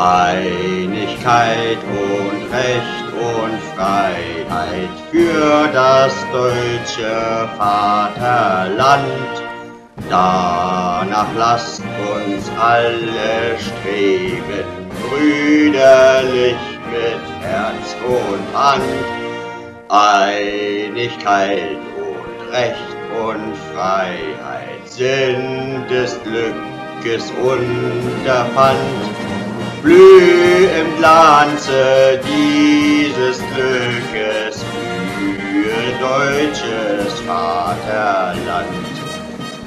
Einigkeit und Recht und Freiheit für das deutsche Vaterland. Danach lasst uns alle streben, brüderlich mit Herz und Hand. Einigkeit und Recht und Freiheit sind des Glückes Unterpfand. Blüh im Glanze dieses Glückes für deutsches Vaterland.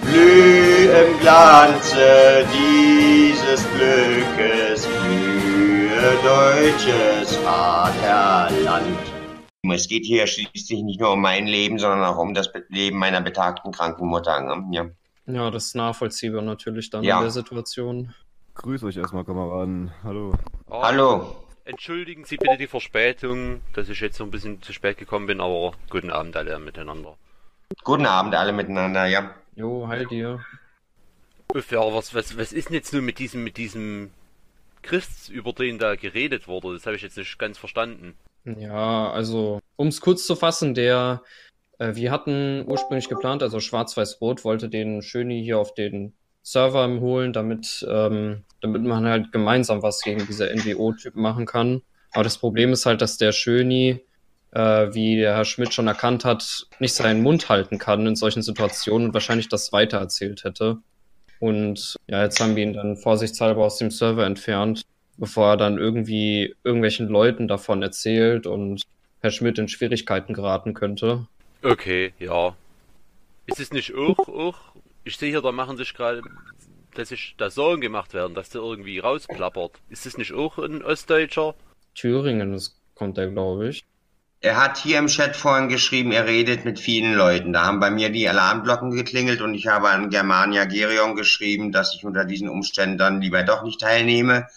Blüh im Glanze dieses Glückes für deutsches Vaterland. Es geht hier schließlich nicht nur um mein Leben, sondern auch um das Leben meiner betagten kranken Mutter. Ne? Ja. ja, das ist nachvollziehbar natürlich dann ja. in der Situation. Grüß euch erstmal, Kameraden. Hallo. Oh, Hallo. Entschuldigen Sie bitte die Verspätung, dass ich jetzt so ein bisschen zu spät gekommen bin, aber guten Abend alle miteinander. Guten Abend alle miteinander, ja. Jo, hi dir. Uff, ja, was, was, was ist denn jetzt nur mit diesem, mit diesem Christ, über den da geredet wurde? Das habe ich jetzt nicht ganz verstanden. Ja, also, um es kurz zu fassen, der, äh, wir hatten ursprünglich geplant, also Schwarz-Weiß-Rot wollte den Schöni hier auf den Server holen, damit, ähm, damit man halt gemeinsam was gegen diese NWO-Typen machen kann. Aber das Problem ist halt, dass der Schöni, äh, wie der Herr Schmidt schon erkannt hat, nicht seinen Mund halten kann in solchen Situationen und wahrscheinlich das weitererzählt hätte. Und ja, jetzt haben wir ihn dann vorsichtshalber aus dem Server entfernt bevor er dann irgendwie irgendwelchen Leuten davon erzählt und Herr Schmidt in Schwierigkeiten geraten könnte. Okay, ja. Ist es nicht auch, auch ich sehe hier, da machen sich gerade, dass sich da Sorgen gemacht werden, dass der irgendwie rausplappert. Ist es nicht auch ein Ostdeutscher? Thüringen, das kommt er, glaube ich. Er hat hier im Chat vorhin geschrieben, er redet mit vielen Leuten. Da haben bei mir die Alarmglocken geklingelt und ich habe an Germania Gerion geschrieben, dass ich unter diesen Umständen dann lieber doch nicht teilnehme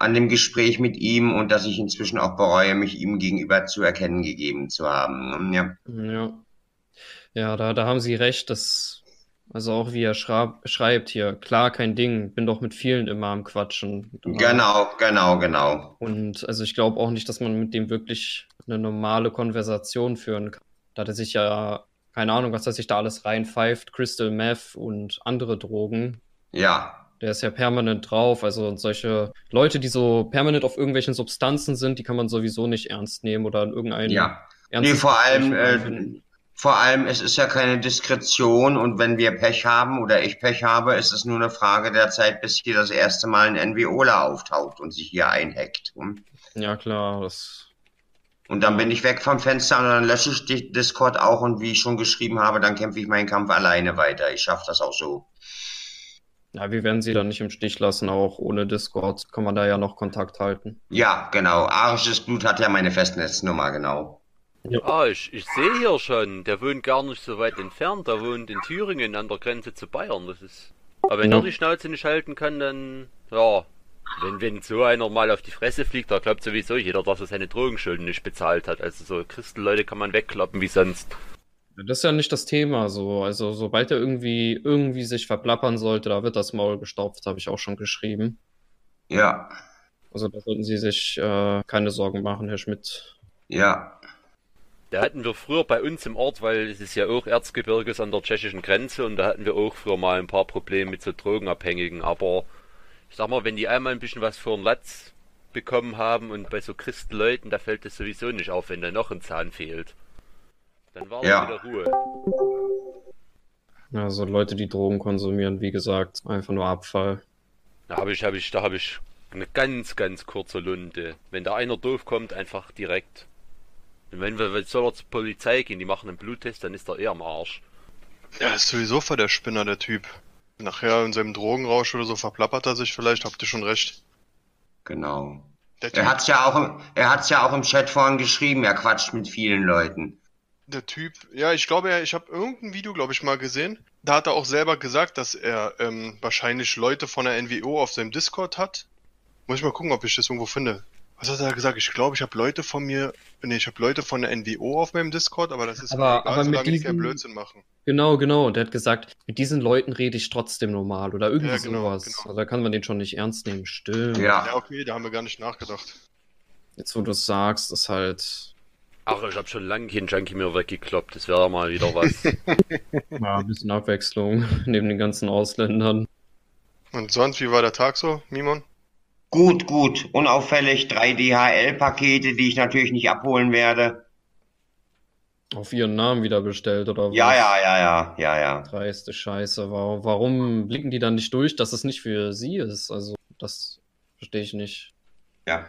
an dem Gespräch mit ihm und dass ich inzwischen auch bereue, mich ihm gegenüber zu erkennen gegeben zu haben. Ja, ja. ja da, da haben Sie recht, dass, also auch wie er schreibt hier, klar, kein Ding, bin doch mit vielen immer am Quatschen. Genau, genau, genau. Und also ich glaube auch nicht, dass man mit dem wirklich eine normale Konversation führen kann. Da hat er sich ja, keine Ahnung, was er sich da alles reinpfeift, Crystal Meth und andere Drogen. Ja, der ist ja permanent drauf. Also solche Leute, die so permanent auf irgendwelchen Substanzen sind, die kann man sowieso nicht ernst nehmen oder in irgendeinem. Ja. Nee, vor allem, äh, vor allem, es ist ja keine Diskretion und wenn wir Pech haben oder ich Pech habe, ist es nur eine Frage der Zeit, bis hier das erste Mal ein NWOler auftaucht und sich hier einhackt. Hm? Ja, klar, das. Und dann bin ich weg vom Fenster und dann lösche ich die Discord auch und wie ich schon geschrieben habe, dann kämpfe ich meinen Kampf alleine weiter. Ich schaffe das auch so. Ja, wir werden sie dann nicht im Stich lassen, auch ohne Discord kann man da ja noch Kontakt halten. Ja, genau. Arisches Blut hat ja meine Festnetznummer, genau. Ja, ah, ich, ich sehe hier schon, der wohnt gar nicht so weit entfernt, der wohnt in Thüringen an der Grenze zu Bayern. Das ist. Aber wenn ja. er die Schnauze nicht halten kann, dann. Ja. Wenn, wenn so einer mal auf die Fresse fliegt, da glaubt sowieso jeder, dass er seine Drogenschulden nicht bezahlt hat. Also so Christenleute kann man wegklappen wie sonst. Das ist ja nicht das Thema so. Also sobald er irgendwie irgendwie sich verplappern sollte, da wird das Maul gestopft, habe ich auch schon geschrieben. Ja. Also da sollten Sie sich äh, keine Sorgen machen, Herr Schmidt. Ja. Da hatten wir früher bei uns im Ort, weil es ist ja auch Erzgebirges an der tschechischen Grenze und da hatten wir auch früher mal ein paar Probleme mit so Drogenabhängigen. Aber ich sag mal, wenn die einmal ein bisschen was für einen Latz bekommen haben und bei so Christenleuten, da fällt es sowieso nicht auf, wenn da noch ein Zahn fehlt. Dann war ja. wieder Ruhe. Also Leute, die Drogen konsumieren, wie gesagt, einfach nur Abfall. Da habe ich, habe ich, da habe ich eine ganz, ganz kurze Lunte. Wenn da einer doof kommt, einfach direkt. Und wenn wir, soll er zur Polizei gehen, die machen einen Bluttest, dann ist er eher am Arsch. Ja, ist sowieso voll der Spinner, der Typ. Nachher in seinem Drogenrausch oder so verplappert er sich vielleicht, habt ihr schon recht. Genau. Er hat's ja auch, er hat's ja auch im Chat vorhin geschrieben, er quatscht mit vielen Leuten der Typ, ja, ich glaube, ich habe irgendein Video, glaube ich, mal gesehen. Da hat er auch selber gesagt, dass er ähm, wahrscheinlich Leute von der NWO auf seinem Discord hat. Muss ich mal gucken, ob ich das irgendwo finde. Was hat er gesagt? Ich glaube, ich habe Leute von mir, nee, ich habe Leute von der NWO auf meinem Discord, aber das ist Aber- mir egal, aber mit solange die keinen diesen- Blödsinn machen. Genau, genau. Und der hat gesagt, mit diesen Leuten rede ich trotzdem normal oder irgendwie Ja, genau, sowas. genau. Also da kann man den schon nicht ernst nehmen. Stimmt. Ja, Ja, okay, da haben wir gar nicht nachgedacht. Jetzt, wo du es sagst, ist halt Ach, ich habe schon lange keinen Junkie mehr weggekloppt. Das wäre mal wieder was. ja, ein bisschen Abwechslung neben den ganzen Ausländern. Und sonst, wie war der Tag so, Mimon? Gut, gut. Unauffällig drei DHL-Pakete, die ich natürlich nicht abholen werde. Auf ihren Namen wieder bestellt oder was? Ja, ja, ja, ja, ja, ja. Dreiste Scheiße. Warum, warum blicken die dann nicht durch, dass es nicht für sie ist? Also, das verstehe ich nicht. Ja.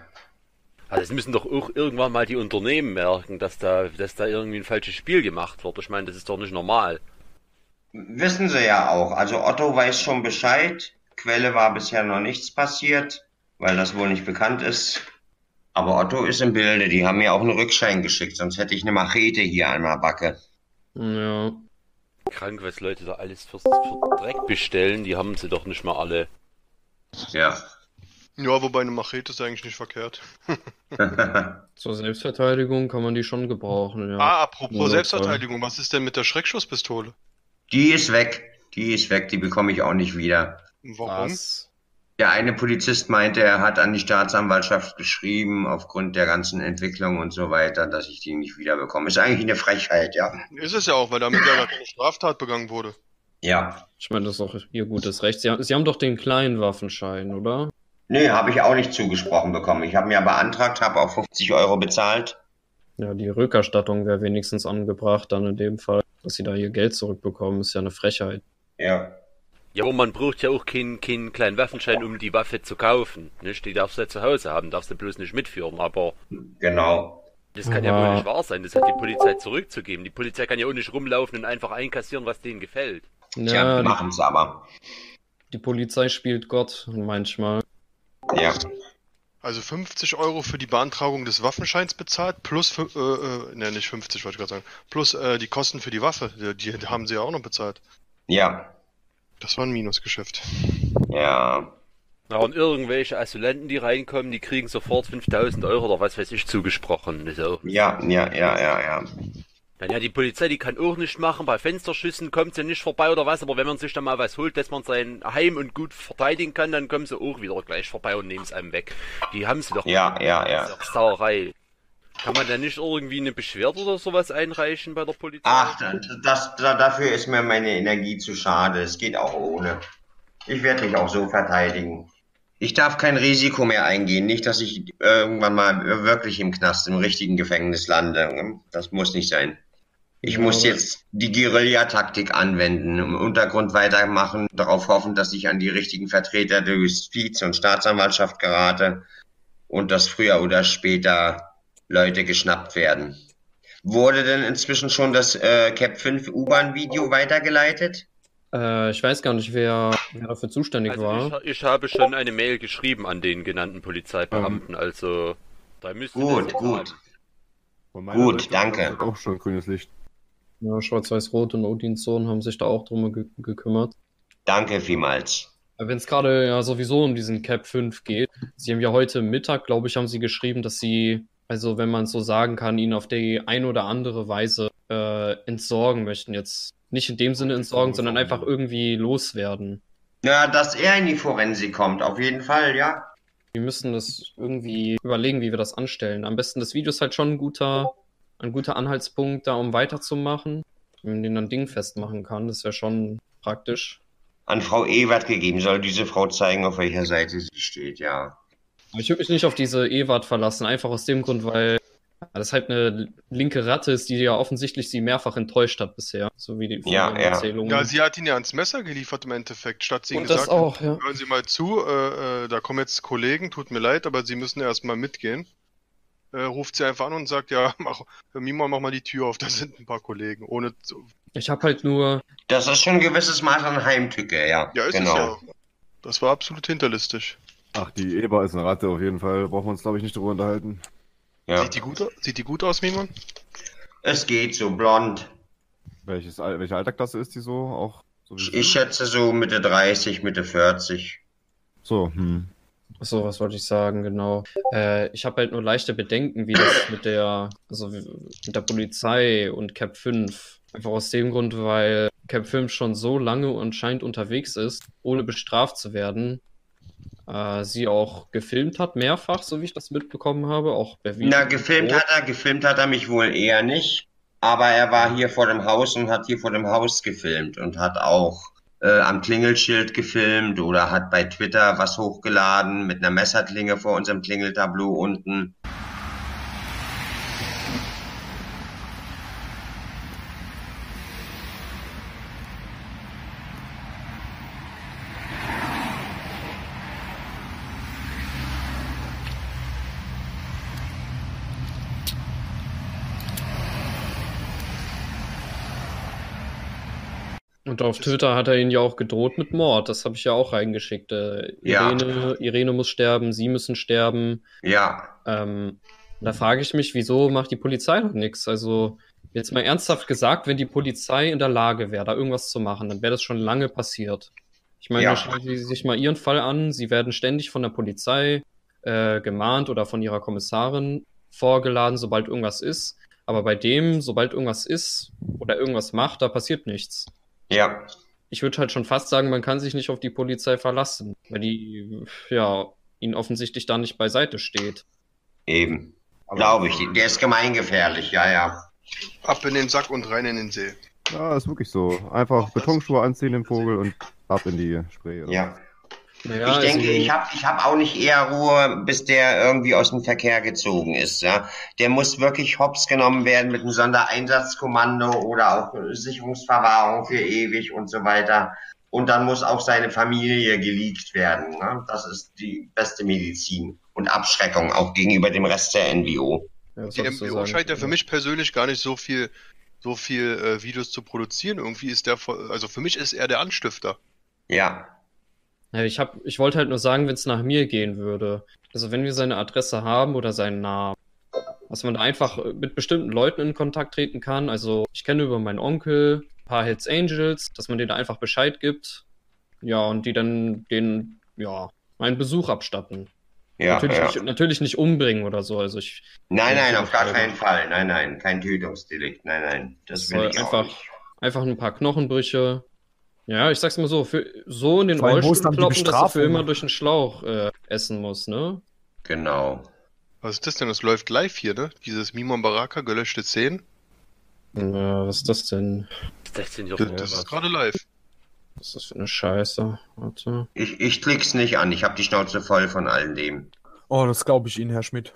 Also es müssen doch auch irgendwann mal die Unternehmen merken, dass da, dass da irgendwie ein falsches Spiel gemacht wird. Ich meine, das ist doch nicht normal. Wissen sie ja auch. Also Otto weiß schon Bescheid. Quelle war bisher noch nichts passiert, weil das wohl nicht bekannt ist. Aber Otto ist im Bilde. Die haben mir auch einen Rückschein geschickt, sonst hätte ich eine Machete hier an der Backe. Ja. Krank, was Leute da alles für, für Dreck bestellen, die haben sie doch nicht mal alle. Ja. Ja, wobei eine Machete ist eigentlich nicht verkehrt. Zur Selbstverteidigung kann man die schon gebrauchen, ja. Ah, apropos Ja, Selbstverteidigung, was ist denn mit der Schreckschusspistole? Die ist weg. Die ist weg. Die bekomme ich auch nicht wieder. Warum? Was? Der eine Polizist meinte, er hat an die Staatsanwaltschaft geschrieben, aufgrund der ganzen Entwicklung und so weiter, dass ich die nicht wiederbekomme. Ist eigentlich eine Frechheit, ja. Ist es ja auch, weil damit ja gar keine Straftat begangen wurde. Ja. Ich meine, das ist auch ihr gutes Recht. Sie, haben- sie haben doch den kleinen Waffenschein, oder? Nee, habe ich auch nicht zugesprochen bekommen. Ich habe mir beantragt, habe auch 50 Euro bezahlt. Ja, die Rückerstattung wäre wenigstens angebracht, dann in dem Fall. Dass sie da ihr Geld zurückbekommen, ist ja eine Frechheit. Ja. Ja, aber man braucht ja auch keinen, keinen kleinen Waffenschein, um die Waffe zu kaufen. Nicht? Die darfst du ja zu Hause haben, darfst du bloß nicht mitführen. Aber Genau. das kann ja Aber- wohl nicht wahr sein. Das hat die Polizei zurückzugeben. Die Polizei kann ja auch nicht rumlaufen und einfach einkassieren, was denen gefällt. Ja, die die, machen es aber. die Polizei spielt Gott manchmal. Ja. Also 50 Euro für die Beantragung des Waffenscheins bezahlt, plus, äh, äh, ne, nicht 50, wollte ich gerade sagen, plus äh, die Kosten für die Waffe, die, die haben sie ja auch noch bezahlt. Ja. Das war ein Minusgeschäft. Ja. Ja, und irgendwelche Asylanten, die reinkommen, die kriegen sofort 5000 Euro oder was weiß ich zugesprochen. Ist ja Ja, ja, ja, ja, ja. Dann ja, die Polizei, die kann auch nicht machen. Bei Fensterschüssen kommt sie nicht vorbei oder was. Aber wenn man sich dann mal was holt, dass man sein Heim und gut verteidigen kann, dann kommen sie auch wieder gleich vorbei und nehmen es einem weg. Die haben sie doch. Ja, ja, ja. Das ist doch Sauerei. Kann man da nicht irgendwie eine Beschwerde oder sowas einreichen bei der Polizei? Ach, das, das, dafür ist mir meine Energie zu schade. Es geht auch ohne. Ich werde mich auch so verteidigen. Ich darf kein Risiko mehr eingehen. Nicht, dass ich irgendwann mal wirklich im Knast, im richtigen Gefängnis lande. Das muss nicht sein. Ich muss jetzt die Guerilla-Taktik anwenden, im Untergrund weitermachen, darauf hoffen, dass ich an die richtigen Vertreter der Justiz und Staatsanwaltschaft gerate und dass früher oder später Leute geschnappt werden. Wurde denn inzwischen schon das äh, Cap 5 U-Bahn-Video weitergeleitet? Äh, ich weiß gar nicht, wer, wer dafür zuständig Also war. ich, ich habe schon eine Mail geschrieben an den genannten Polizeibeamten. Also da müsste Gut, das gut. Gut, Seite danke. Auch schon grünes Licht. Ja, Schwarz-Weiß-Rot und Odins Sohn haben sich da auch drum ge gekümmert. Danke vielmals. Wenn es gerade ja sowieso um diesen Cap 5 geht, Sie haben ja heute Mittag, glaube ich, haben Sie geschrieben, dass Sie, also wenn man es so sagen kann, ihn auf die ein oder andere Weise äh, entsorgen möchten. Jetzt nicht in dem Sinne entsorgen, sondern einfach irgendwie loswerden. Ja, dass er in die Forensik kommt, auf jeden Fall, ja. Wir müssen das irgendwie überlegen, wie wir das anstellen. Am besten das Video ist halt schon ein guter, ein guter Anhaltspunkt, da um weiterzumachen. Wenn man den dann Ding festmachen kann, das wäre schon praktisch. An Frau Ewert gegeben, soll diese Frau zeigen, auf welcher Seite sie steht, ja. Aber ich würde mich nicht auf diese Ewart verlassen, einfach aus dem Grund, weil das halt eine linke Ratte ist, die ja offensichtlich sie mehrfach enttäuscht hat bisher, so wie die Ja, ja. Erzählungen. Ja, sie hat ihn ja ans Messer geliefert im Endeffekt, statt sie ihm Und das gesagt auch, ja. hören Sie mal zu, äh, äh, da kommen jetzt Kollegen, tut mir leid, aber Sie müssen erst mal mitgehen. Äh, ruft sie einfach an und sagt, ja, mach, Mima, mach mal die Tür auf, da sind ein paar Kollegen. Ohne zu, Ich habe halt nur, Das ist schon ein gewisses Maß an Heimtücke, ja. Ja, ist genau. es ja. Das war absolut hinterlistig. Ach, die Eber ist eine Ratte auf jeden Fall. Brauchen wir uns, glaube ich, nicht drüber unterhalten. ja. Sieht, die gut, sieht die gut aus, Mimon? Es geht so blond. Welches, welche Alterklasse ist die so? Auch so wie Ich, ich schätze so Mitte 30, Mitte 40. So, hm. Achso, was wollte ich sagen, genau. Äh, ich habe halt nur leichte Bedenken, wie das mit der, also mit der Polizei und Cap 5. Einfach aus dem Grund, weil Cap 5 schon so lange anscheinend unterwegs ist, ohne bestraft zu werden. Äh, sie auch gefilmt hat, mehrfach, so wie ich das mitbekommen habe, auch per Video. Na, gefilmt hat er, gefilmt hat er mich wohl eher nicht. Aber er war hier vor dem Haus und hat hier vor dem Haus gefilmt und hat auch äh, am Klingelschild gefilmt oder hat bei Twitter was hochgeladen mit einer Messerklinge vor unserem Klingeltableau unten. Und auf Twitter hat er ihn ja auch gedroht mit Mord. Das habe ich ja auch reingeschickt. Äh, Ja. Irene, Irene muss sterben, sie müssen sterben. Ja, Ähm, da frage ich mich, wieso macht die Polizei noch nichts? Also, jetzt mal ernsthaft gesagt, wenn die Polizei in der Lage wäre, da irgendwas zu machen, dann wäre das schon lange passiert. Ich meine, Ja. schauen Sie sich mal Ihren Fall an. Sie werden ständig von der Polizei äh, gemahnt oder von ihrer Kommissarin vorgeladen, sobald irgendwas ist. Aber bei dem, sobald irgendwas ist oder irgendwas macht, da passiert nichts. Ja, Ich würde halt schon fast sagen, man kann sich nicht auf die Polizei verlassen, weil die, ja, ihnen offensichtlich da nicht beiseite steht. eben. Glaube ich. Der ist gemeingefährlich, ja, ja. Ab in den Sack und rein in den See. Ja, ist wirklich so. Einfach Betonschuhe anziehen, den Vogel, und ab in die Spree. oder? Ja. Naja, ich denke, also- ich habe ich hab auch nicht eher Ruhe, bis der irgendwie aus dem Verkehr gezogen ist. Ja? Der muss wirklich hops genommen werden mit einem Sondereinsatzkommando oder auch Sicherungsverwahrung für ewig und so weiter. Und dann muss auch seine Familie geleakt werden. Ne? Das ist die beste Medizin und Abschreckung auch gegenüber dem Rest der NWO. Ja, Die sagen? scheint ja für mich persönlich gar nicht so viel, so viel äh, Videos zu produzieren. Irgendwie ist der, also für mich ist er der Anstifter. Ja, Ja, ich, hab, ich wollte halt nur sagen, wenn es nach mir gehen würde. Also wenn wir seine Adresse haben oder seinen Namen, dass man da einfach äh, mit bestimmten Leuten in Kontakt treten kann. Also ich kenne über meinen Onkel ein paar Hells Angels, dass man denen da einfach Bescheid gibt. Ja, und die dann den, ja, meinen Besuch abstatten. ja, natürlich, ja. Nicht, natürlich nicht umbringen oder so. Also ich, Nein, nein, auf gar ja. keinen Fall. Nein, nein, kein Tötungsdelikt. Nein, nein, das Das will ich auch einfach- nicht. einfach ein paar Knochenbrüche. Ja, ich sag's mal so, für, so in den ist Rollstuhl kloppen, dass du für immer durch den Schlauch äh, essen musst, ne? Genau. Was ist das denn? Das läuft live hier, ne? Dieses Mimon Baraka, gelöschte Szenen. Ja, was ist das denn? Das sind ja Das, das was. ist gerade live. Was ist das für eine Scheiße? Warte. Ich, ich klick's nicht an. Ich habe die Schnauze voll von all dem. Oh, das glaube ich Ihnen, Herr Schmidt.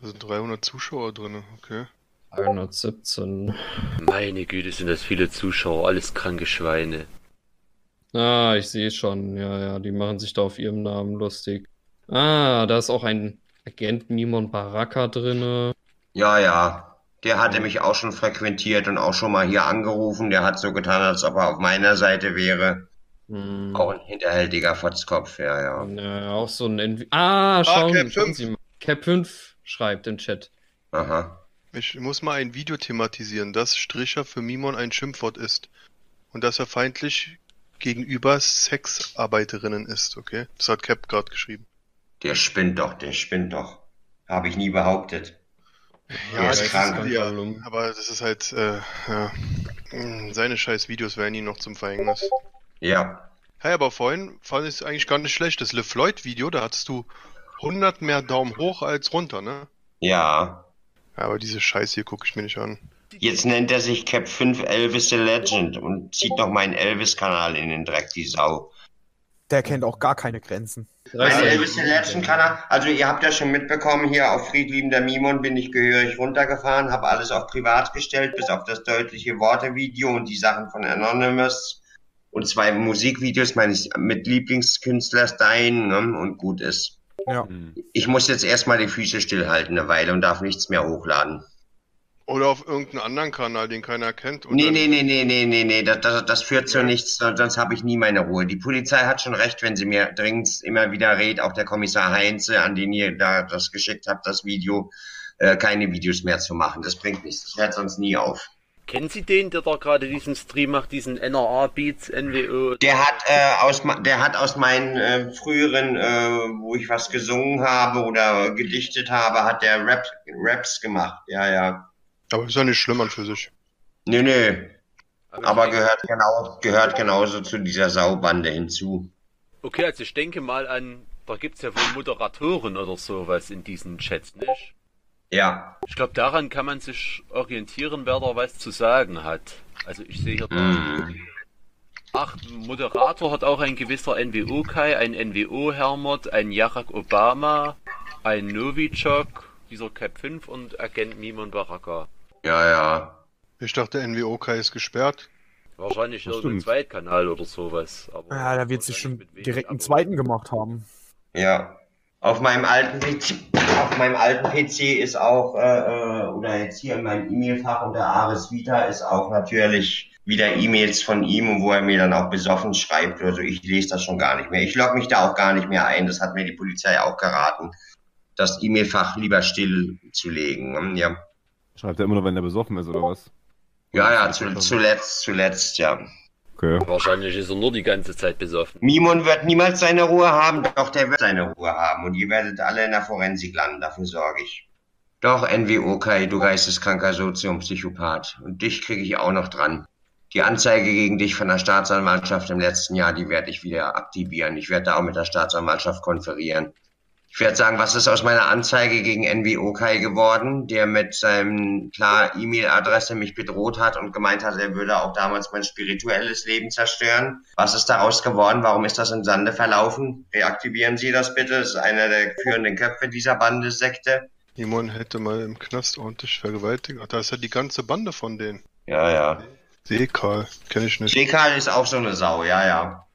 Da sind 300 Zuschauer drin, okay. 117. Meine Güte, sind das viele Zuschauer, alles kranke Schweine. Ah, ich sehe schon. Ja, ja, die machen sich da auf ihrem Namen lustig. Ah, da ist auch ein Agent Mimon Baraka drinne. Ja, ja. Der hatte mich auch schon frequentiert und auch schon mal hier angerufen. Der hat so getan, als ob er auf meiner Seite wäre. Hm. Auch ein hinterhältiger Fotzkopf, ja, ja. Ja, auch so ein Envi Ah, schauen, Cap schauen 5. Sie mal. Cap 5 schreibt im Chat. Aha. Ich muss mal ein Video thematisieren, dass Stricher für Mimon ein Schimpfwort ist. Und dass er feindlich gegenüber Sexarbeiterinnen ist, okay? Das hat Cap gerade geschrieben. Der spinnt doch, der spinnt doch. Habe ich nie behauptet. Ist das krank. kann- ja, aber das ist halt, äh, ja. Mm, Seine scheiß Videos werden ihm noch zum Verhängnis. Ja. Hey, aber vorhin fand ich es eigentlich gar nicht schlecht. Das LeFloid-Video, da hattest du 100 mehr Daumen hoch als runter, ne? Ja. Aber diese Scheiße hier gucke ich mir nicht an. Jetzt nennt er sich Cap 5 Elvis the Legend und zieht noch meinen Elvis-Kanal in den Dreck, die Sau. Der kennt auch gar keine Grenzen. Mein Elvis the Legend Kanal, also ihr habt ja schon mitbekommen, hier auf Friedliebender Mimon bin ich gehörig runtergefahren, habe alles auf privat gestellt, bis auf das deutliche Worte-Video und die Sachen von Anonymous und zwei Musikvideos meines mit Lieblingskünstler Stein ne, und gut ist. Ja. Ich muss jetzt erstmal die Füße stillhalten eine Weile und darf nichts mehr hochladen. Oder auf irgendeinen anderen Kanal, den keiner kennt. und Nee, nee, nee, nee, nee, nee, nee, das, das, das führt zu nichts, sonst sonst habe ich nie meine Ruhe. Die Polizei hat schon recht, wenn sie mir dringend immer wieder rät, auch der Kommissar Heinze, an den ihr da das geschickt habt, das Video, äh, keine Videos mehr zu machen. Das bringt nichts. Ich hört sonst nie auf. Kennen Sie den, der da gerade diesen Stream macht, diesen NRA Beats, NWO? Der hat, äh, aus, ma- der hat aus meinen äh, früheren, äh, wo ich was gesungen habe oder gedichtet habe, hat der Rap, Raps gemacht. Ja, ja. Aber ist ja nicht schlimm an für sich. Nö, nö. Aber denke- gehört genau, gehört genauso zu dieser Saubande hinzu. Okay, also ich denke mal an, da gibt's ja wohl Moderatoren oder sowas in diesen Chats, nicht? Ja. Ich glaube, daran kann man sich orientieren, wer da was zu sagen hat. Also ich sehe hier da. Mhm. Ach, Moderator hat auch ein gewisser NWO-Kai, ein NWO-Hermod, ein Barack Obama, ein Novichok, dieser Cap 5 und Agent Mimon Baraka. Ja, ja. Ich dachte, NWOK ist gesperrt. Wahrscheinlich Das irgendein. Zweitkanal oder sowas. Aber Ja, da wird sich schon direkt einen zweiten gemacht haben. Ja. Auf meinem alten PC, auf meinem alten PC ist auch, äh, äh, oder jetzt hier in meinem E-Mail-Fach unter Ares Vita ist auch natürlich wieder E-Mails von ihm, wo er mir dann auch besoffen schreibt. Also ich lese das schon gar nicht mehr. Ich logge mich da auch gar nicht mehr ein. Das hat mir die Polizei auch geraten, das E-Mail-Fach lieber still zu legen. Hm, Ja, Schreibt er immer nur, wenn er besoffen ist, oder was? ja, ja zu, zuletzt, zuletzt, ja. Okay. Wahrscheinlich ist er nur die ganze Zeit besoffen. Mimon wird niemals seine Ruhe haben, doch der wird seine Ruhe haben und ihr werdet alle in der Forensik landen, dafür sorge ich. Doch, NWO Kai, du geisteskranker Soziumpsychopath. Und dich kriege ich auch noch dran. Die Anzeige gegen dich von der Staatsanwaltschaft im letzten Jahr, die werde ich wieder aktivieren. Ich werde da auch mit der Staatsanwaltschaft konferieren. Ich werde sagen, was ist aus meiner Anzeige gegen NWO Kai geworden, der mit seinem klar E-Mail-Adresse mich bedroht hat und gemeint hat, er würde auch damals mein spirituelles Leben zerstören. Was ist daraus geworden? Warum ist das im Sande verlaufen? Reaktivieren Sie das bitte. Das ist einer der führenden Köpfe dieser Bande-Sekte. Jemand hätte mal im Knast ordentlich vergewaltigt. Ach, da ist ja die ganze Bande von denen. Ja, ja. Seekal, kenne ich nicht. Dekal ist auch so eine Sau, ja, ja.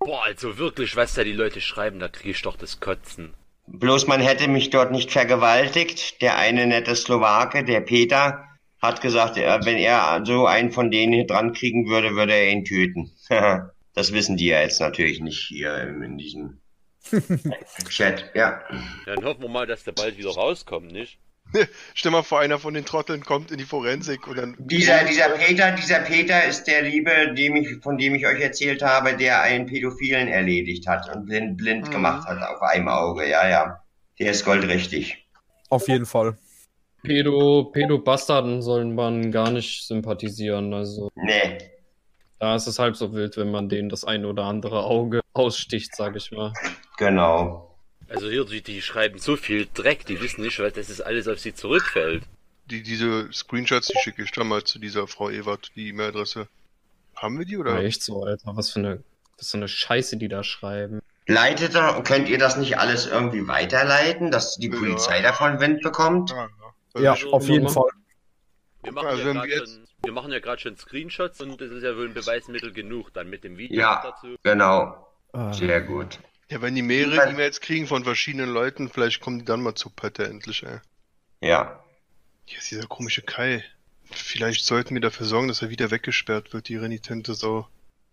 Boah, also wirklich, was da die Leute schreiben, da kriege ich doch das Kotzen. Bloß man hätte mich dort nicht vergewaltigt. Der eine nette Slowake, der Peter, hat gesagt, er- wenn er so einen von denen hier dran kriegen würde, würde er ihn töten. das wissen die ja jetzt natürlich nicht hier in diesem Chat. Ja. Dann hoffen wir mal, dass der bald wieder rauskommt, nicht? Stell mal vor, einer von den Trotteln kommt in die Forensik und dann. Dieser, dieser Peter, dieser Peter ist der Liebe, dem ich, von dem ich euch erzählt habe, der einen Pädophilen erledigt hat und blind, blind Mhm. gemacht hat auf einem Auge. Ja, ja. Der ist goldrichtig. Auf jeden Fall. Pedo, Pedo-Bastarden sollen man gar nicht sympathisieren. Also Nee. da ist es halb so wild, wenn man denen das ein oder andere Auge aussticht, sag ich mal. Genau. Also hier, die, die schreiben so viel Dreck, die wissen nicht, was das ist alles auf sie zurückfällt. Die, diese Screenshots, die schicke ich dann mal zu dieser Frau Ewert, die E-Mail-Adresse. Haben wir die oder? Ja, echt so, Alter. Was für eine, was für eine Scheiße, die da schreiben. Leitet doch, könnt ihr das nicht alles irgendwie weiterleiten, dass die Ja. Polizei davon Wind bekommt? Ah, ja. Ja, ich- auf jeden. Fall. Wir machen Also ja jetzt- schon, wir machen ja gerade schon Screenshots und das ist ja wohl ein Beweismittel genug, dann mit dem Video Ja. dazu. Genau. Ah. Sehr gut. Ja, wenn die mehrere E-Mails kriegen von verschiedenen Leuten, vielleicht kommen die dann mal zu Pötte endlich, ey. Ja. Hier ist dieser komische Kai. Vielleicht sollten wir dafür sorgen, dass er wieder weggesperrt wird, die renitente Sau.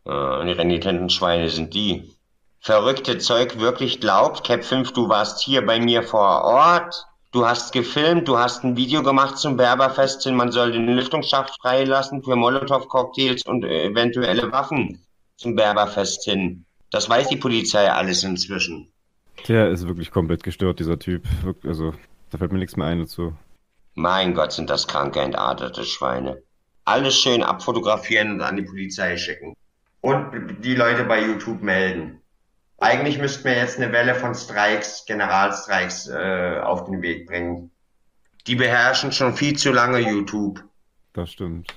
Äh, die renitenten Schweine sind die. Verrückte Zeug wirklich glaubt, Cap 5, du warst hier bei mir vor Ort. Du hast gefilmt, du hast ein Video gemacht zum Berberfest hin, man soll den Lüftungsschacht freilassen für Molotow-Cocktails und eventuelle Waffen zum Berberfest hin. Das weiß die Polizei alles inzwischen. Der ist wirklich komplett gestört, dieser Typ. Also, da fällt mir nichts mehr ein dazu. Mein Gott, sind das kranke, entartete Schweine. Alles schön abfotografieren und an die Polizei schicken. Und die Leute bei YouTube melden. Eigentlich müssten wir jetzt eine Welle von Streiks, Generalstreiks äh, auf den Weg bringen. Die beherrschen schon viel zu lange YouTube. Das stimmt.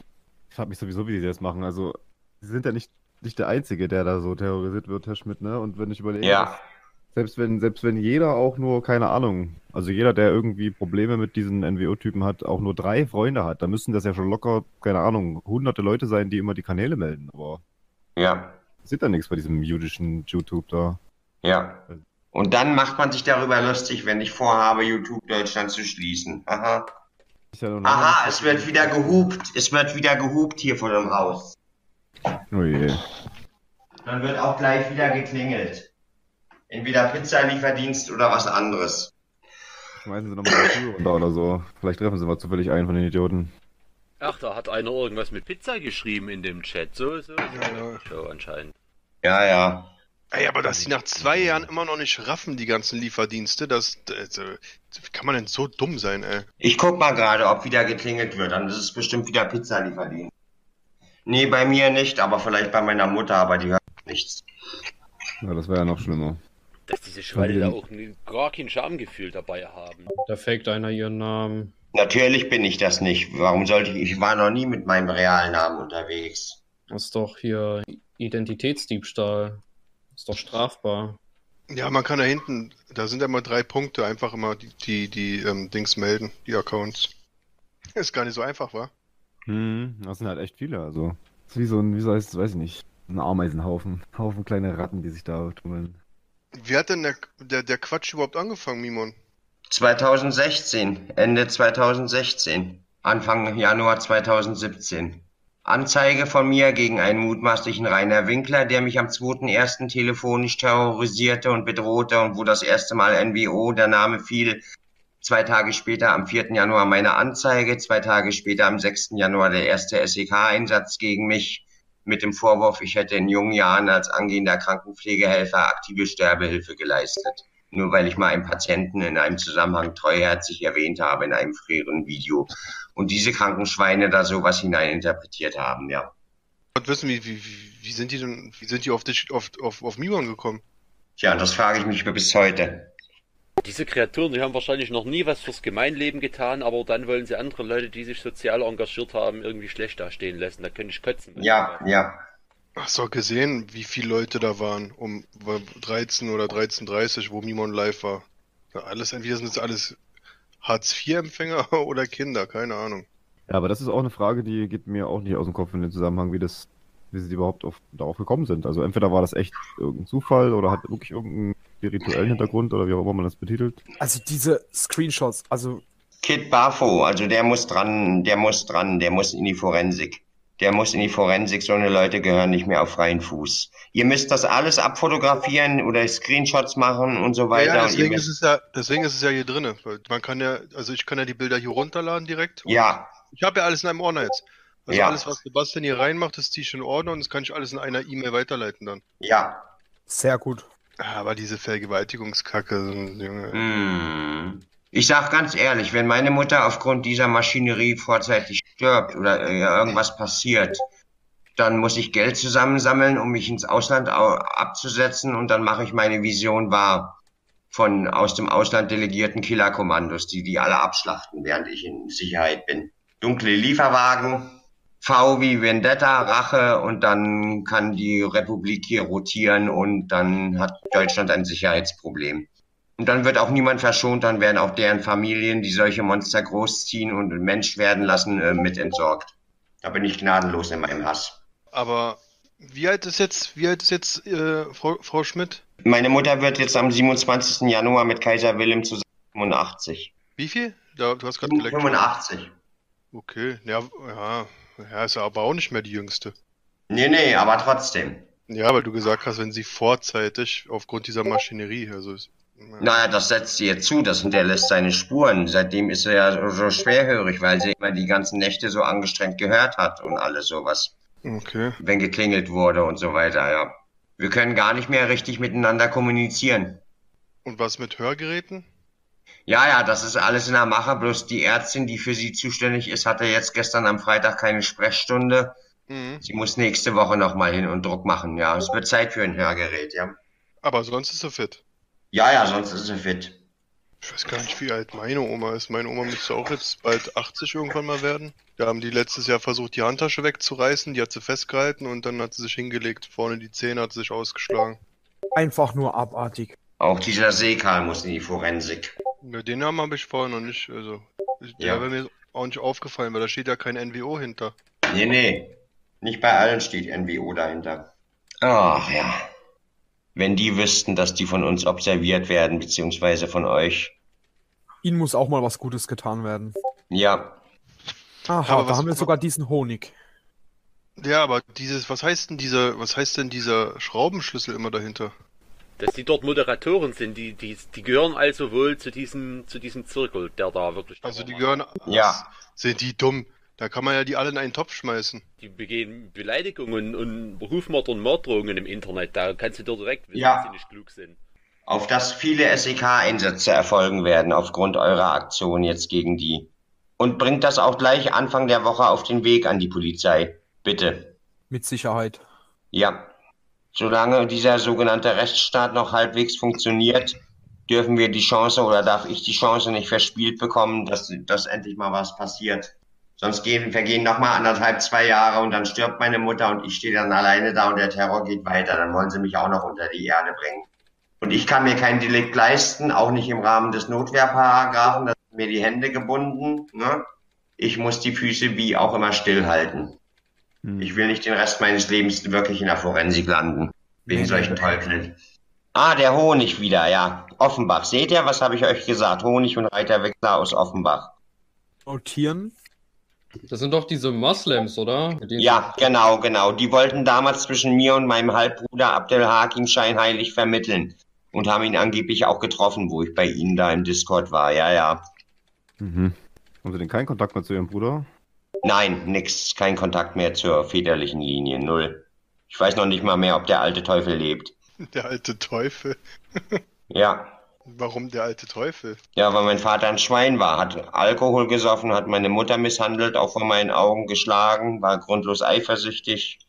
Ich frage mich sowieso, wie die das machen. Also, sie sind ja nicht, nicht der Einzige, der da so terrorisiert wird, Herr Schmidt, ne? Und wenn ich überlege, Ja. selbst wenn, selbst wenn jeder auch nur, keine Ahnung, also jeder, der irgendwie Probleme mit diesen NWO-Typen hat, auch nur drei Freunde hat, dann müssen das ja schon locker, keine Ahnung, hunderte Leute sein, die immer die Kanäle melden. Aber Ja, sieht da nichts bei diesem jüdischen YouTube da. ja. Und dann macht man sich darüber lustig, wenn ich vorhabe, YouTube Deutschland zu schließen. Aha. Ja Aha, es wird wieder gehupt. Es wird wieder gehupt hier vor dem Haus. Oh je. Dann wird auch gleich wieder geklingelt. Entweder Pizzalieferdienst oder was anderes. Schmeißen sie nochmal die Tür runter oder so. Vielleicht treffen sie mal zufällig einen von den Idioten. Ach, da hat einer irgendwas mit Pizza geschrieben in dem Chat. So, so, so. Ja, ja. So anscheinend. Ja, ja. Ey, aber dass die nach zwei Jahren immer noch nicht raffen, die ganzen Lieferdienste, das, das, wie kann man denn so dumm sein, ey? Ich guck mal gerade, ob wieder geklingelt wird. Dann ist es bestimmt wieder Pizzalieferdienst. Nee, bei mir nicht, aber vielleicht bei meiner Mutter, aber die hört nichts. Ja, das wäre ja noch schlimmer. Dass diese Schweine da auch gar kein Schamgefühl dabei haben. Da faked einer ihren Namen. Natürlich bin ich das nicht. Warum sollte ich? Ich war noch nie mit meinem realen Namen unterwegs. Das ist doch hier Identitätsdiebstahl. Ist doch strafbar. Ja, man kann da hinten, da sind ja immer drei Punkte, einfach immer die, die, die ähm, Dings melden, die Accounts. Ist gar nicht so einfach, wa? Hm, das sind halt echt viele, also. Das ist wie so ein, wie so heißt, weiß ich nicht, ein Ameisenhaufen. Haufen kleine Ratten, die sich da tummeln. Wie hat denn der, der, der Quatsch überhaupt angefangen, Mimon? 2016, Ende 2016, Anfang Januar 2017. Anzeige von mir gegen einen mutmaßlichen Rainer Winkler, der mich am 2.1. telefonisch terrorisierte und bedrohte und wo das erste Mal NWO der Name fiel. Zwei Tage später, am 4. Januar, meine Anzeige. Zwei Tage später, am 6. Januar, der erste SEK-Einsatz gegen mich mit dem Vorwurf, ich hätte in jungen Jahren als angehender Krankenpflegehelfer aktive Sterbehilfe geleistet. Nur weil ich mal einen Patienten in einem Zusammenhang treuherzig erwähnt habe in einem früheren Video. Und diese kranken Schweine da sowas hineininterpretiert haben, ja. Und wissen, wie, wie, wie, sind die denn, wie sind die auf dich, auf, auf, auf Mimon gekommen? Tja, das frage ich mich bis heute. Diese Kreaturen, die haben wahrscheinlich noch nie was fürs Gemeinleben getan, aber dann wollen sie andere Leute, die sich sozial engagiert haben, irgendwie schlecht dastehen lassen. Da könnte ich kotzen. Ja, ja. Hast du auch gesehen, wie viele Leute da waren, um 13 oder 13.30 wo Mimon live war? Ja, alles, entweder sind es alles Hartz-IV-Empfänger oder Kinder, keine Ahnung. Ja, aber das ist auch eine Frage, die geht mir auch nicht aus dem Kopf in den Zusammenhang, wie das, wie sie überhaupt auf, darauf gekommen sind. Also entweder war das echt irgendein Zufall oder hat wirklich irgendeinen spirituellen Hintergrund oder wie auch immer man das betitelt. Also diese Screenshots, also Kid Bafo, also der muss dran, der muss dran, der muss in die Forensik. Der muss in die Forensik, so eine Leute gehören nicht mehr auf freien Fuß. Ihr müsst das alles abfotografieren oder Screenshots machen und so weiter. ja, deswegen ist es ja, deswegen ist es ja hier drinne. weil Man kann ja, also ich kann ja die Bilder hier runterladen direkt. ja, Ich habe ja alles in einem Ordner jetzt. Also Ja. alles, was Sebastian hier reinmacht, das ziehe ich in Ordner und das kann ich alles in einer E-Mail weiterleiten dann. ja. sehr gut. Ah, Aber diese Vergewaltigungskacke, Junge. Hm. Ich sag ganz ehrlich, wenn meine Mutter aufgrund dieser Maschinerie vorzeitig stirbt oder äh, irgendwas passiert, dann muss ich Geld zusammensammeln, um mich ins Ausland au- abzusetzen und dann mache ich meine Vision wahr von aus dem Ausland delegierten Killerkommandos, die die alle abschlachten, während ich in Sicherheit bin. Dunkle Lieferwagen, V wie Vendetta, Rache und dann kann die Republik hier rotieren und dann hat Deutschland ein Sicherheitsproblem. Und dann wird auch niemand verschont, dann werden auch deren Familien, die solche Monster großziehen und Mensch werden lassen, äh, mit entsorgt. Da bin ich gnadenlos in meinem Hass. Aber wie alt ist jetzt, wie alt ist jetzt äh, Frau, Frau Schmidt? Meine Mutter wird jetzt am 27. Januar mit Kaiser Wilhelm zusammen 85. Wie viel? Da, du hast gerade geleckt. 85. Okay, ja, ja, ja, ist ja aber auch nicht mehr die jüngste. Nee, nee, aber trotzdem. Ja, weil du gesagt hast, wenn sie vorzeitig aufgrund dieser Maschinerie, also ist, Naja, das setzt sie ihr zu, das hinterlässt seine Spuren. Seitdem ist sie ja so, so schwerhörig, weil sie immer die ganzen Nächte so angestrengt gehört hat und alles sowas. okay. Wenn geklingelt wurde und so weiter, ja. Wir können gar nicht mehr richtig miteinander kommunizieren. Und was mit Hörgeräten? Ja, ja, das ist alles in der Mache, bloß die Ärztin, die für sie zuständig ist, hatte jetzt gestern am Freitag keine Sprechstunde. Mhm. Sie muss nächste Woche nochmal hin und Druck machen, ja. Es wird Zeit für ein Hörgerät, ja. Aber sonst ist sie fit. Ja, ja, sonst ist sie fit. Ich weiß gar nicht, wie alt meine Oma ist. Meine Oma müsste auch jetzt bald 80 irgendwann mal werden. Da haben die letztes Jahr versucht, die Handtasche wegzureißen. Die hat sie festgehalten und dann hat sie sich hingelegt. Vorne die Zähne hat sie sich ausgeschlagen. Einfach nur abartig. Auch dieser Seekal muss in die Forensik. Ja, den Namen habe ich vorher noch nicht. Also, ich- der Ja. wäre mir auch nicht aufgefallen, weil da steht ja kein NWO hinter. Nee, nee. Nicht bei allen steht NWO dahinter. Ach ja. Wenn die wüssten, dass die von uns observiert werden, beziehungsweise von euch. Ihnen muss auch mal was Gutes getan werden. Ja, Aha, Aber da was- haben wir sogar diesen Honig. Ja, aber dieses, was heißt denn dieser, was heißt denn dieser Schraubenschlüssel immer dahinter? Dass die dort Moderatoren sind, die, die, die gehören also wohl zu diesem, zu diesem Zirkel, der da wirklich. Also die gehören. Ja. Sind die dumm? Da kann man ja die alle in einen Topf schmeißen. Die begehen Beleidigungen und Rufmord und Morddrohungen im Internet. Da kannst du dir direkt wissen, Ja. dass sie nicht klug sind. Auf dass viele SEK-Einsätze erfolgen werden aufgrund eurer Aktion jetzt gegen die. Und bringt das auch gleich Anfang der Woche auf den Weg an die Polizei. Bitte. Mit Sicherheit. Ja. Solange dieser sogenannte Rechtsstaat noch halbwegs funktioniert, dürfen wir die Chance oder darf ich die Chance nicht verspielt bekommen, dass, dass endlich mal was passiert. Sonst gehen, vergehen noch mal anderthalb, zwei Jahre und dann stirbt meine Mutter und ich stehe dann alleine da und der Terror geht weiter. Dann wollen sie mich auch noch unter die Erde bringen. Und ich kann mir kein Delikt leisten, auch nicht im Rahmen des Notwehrparagraphen. Da sind mir die Hände gebunden. Ne? Ich muss die Füße wie auch immer stillhalten. Hm. Ich will nicht den Rest meines Lebens wirklich in der Forensik landen. Wegen Nee, solchen nee. Teufeln. Ah, der Honig wieder, ja. Offenbach. Seht ihr, was habe ich euch gesagt? Honig und Reiterwechsler aus Offenbach. Notieren. Das sind doch diese Moslems, oder? Ja, genau, genau. Die wollten damals zwischen mir und meinem Halbbruder Abdel Hakim scheinheilig vermitteln. Und haben ihn angeblich auch getroffen, wo ich bei ihnen da im Discord war. Ja, ja. Mhm. Haben Sie denn keinen Kontakt mehr zu Ihrem Bruder? Nein, nix. Kein Kontakt mehr zur väterlichen Linie. Null. Ich weiß noch nicht mal mehr, ob der alte Teufel lebt. Der alte Teufel. Ja. Warum der alte Teufel? Ja, weil mein Vater ein Schwein war, hat Alkohol gesoffen, hat meine Mutter misshandelt, auch vor meinen Augen geschlagen, war grundlos eifersüchtig.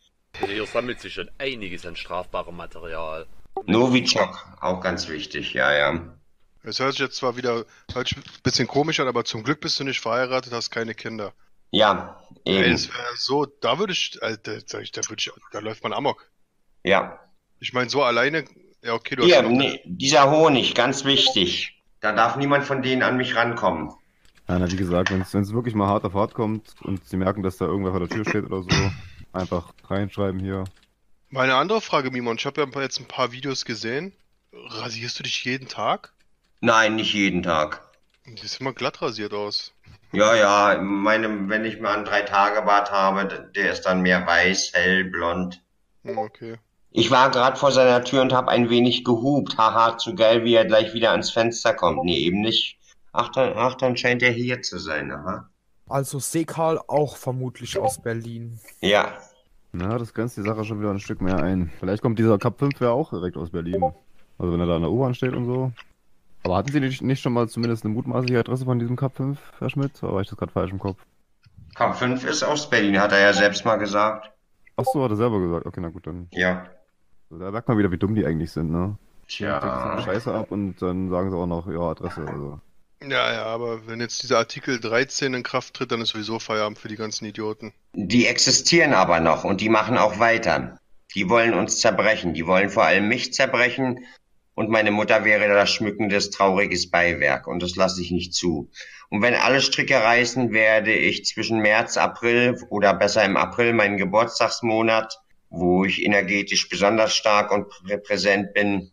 Hier sammelt sich schon einiges an strafbarem Material. Novichok, auch ganz wichtig, ja, ja. Es hört sich jetzt zwar wieder ein bisschen komisch an, aber zum Glück bist du nicht verheiratet, hast keine Kinder. Ja, Ey, eben. wäre so, da würde ich, Alter, sag ich, da würde ich, da läuft man amok. Ja. Ich meine, so alleine, ja okay, du Hier, hast nee, dieser Honig, ganz wichtig. Da darf niemand von denen an mich rankommen. Ja, na, wie gesagt, wenn es wirklich mal hart auf hart kommt und Sie merken, dass da irgendwer vor der Tür steht oder so, einfach reinschreiben hier. Meine andere Frage, Mimon, ich habe ja jetzt ein paar Videos gesehen. Rasierst du dich jeden Tag? Nein, nicht jeden Tag. Du siehst immer glatt rasiert aus. Ja, ja, meine, wenn ich mal einen Drei-Tage-Bart habe, der ist dann mehr weiß, hell, blond. Hm, okay. Ich war gerade vor seiner Tür und habe ein wenig gehupt. Haha, zu geil, wie er gleich wieder ans Fenster kommt. Nee, eben nicht. Ach, dann, ach, dann scheint er hier zu sein, aha. Also Sekal auch vermutlich aus Berlin. Ja, Na, das grenzt die Sache schon wieder ein Stück mehr ein. Vielleicht kommt dieser Cup 5 ja auch direkt aus Berlin. Also wenn er da an der U-Bahn steht und so. Aber hatten Sie nicht, nicht schon mal zumindest eine mutmaßliche Adresse von diesem Cup 5, Herr Schmidt? Oder war ich das gerade falsch im Kopf? Cup 5 ist aus Berlin, hat er ja selbst mal gesagt. Ach so, hat er selber gesagt. Okay, na gut, dann. Ja. Da merkt man wieder, wie dumm die eigentlich sind, ne? Tja. Scheiße ab und dann sagen sie auch noch, ja, Adresse. Also. Ja, ja, aber wenn jetzt dieser Artikel 13 in Kraft tritt, dann ist sowieso Feierabend für die ganzen Idioten. Die existieren aber noch und die machen auch weiter. Die wollen uns zerbrechen. Die wollen vor allem mich zerbrechen. Und meine Mutter wäre das schmückendes, trauriges Beiwerk. Und das lasse ich nicht zu. Und wenn alle Stricke reißen, werde ich zwischen März, April oder besser im April, meinen Geburtstagsmonat, wo ich energetisch besonders stark und prä- präsent bin,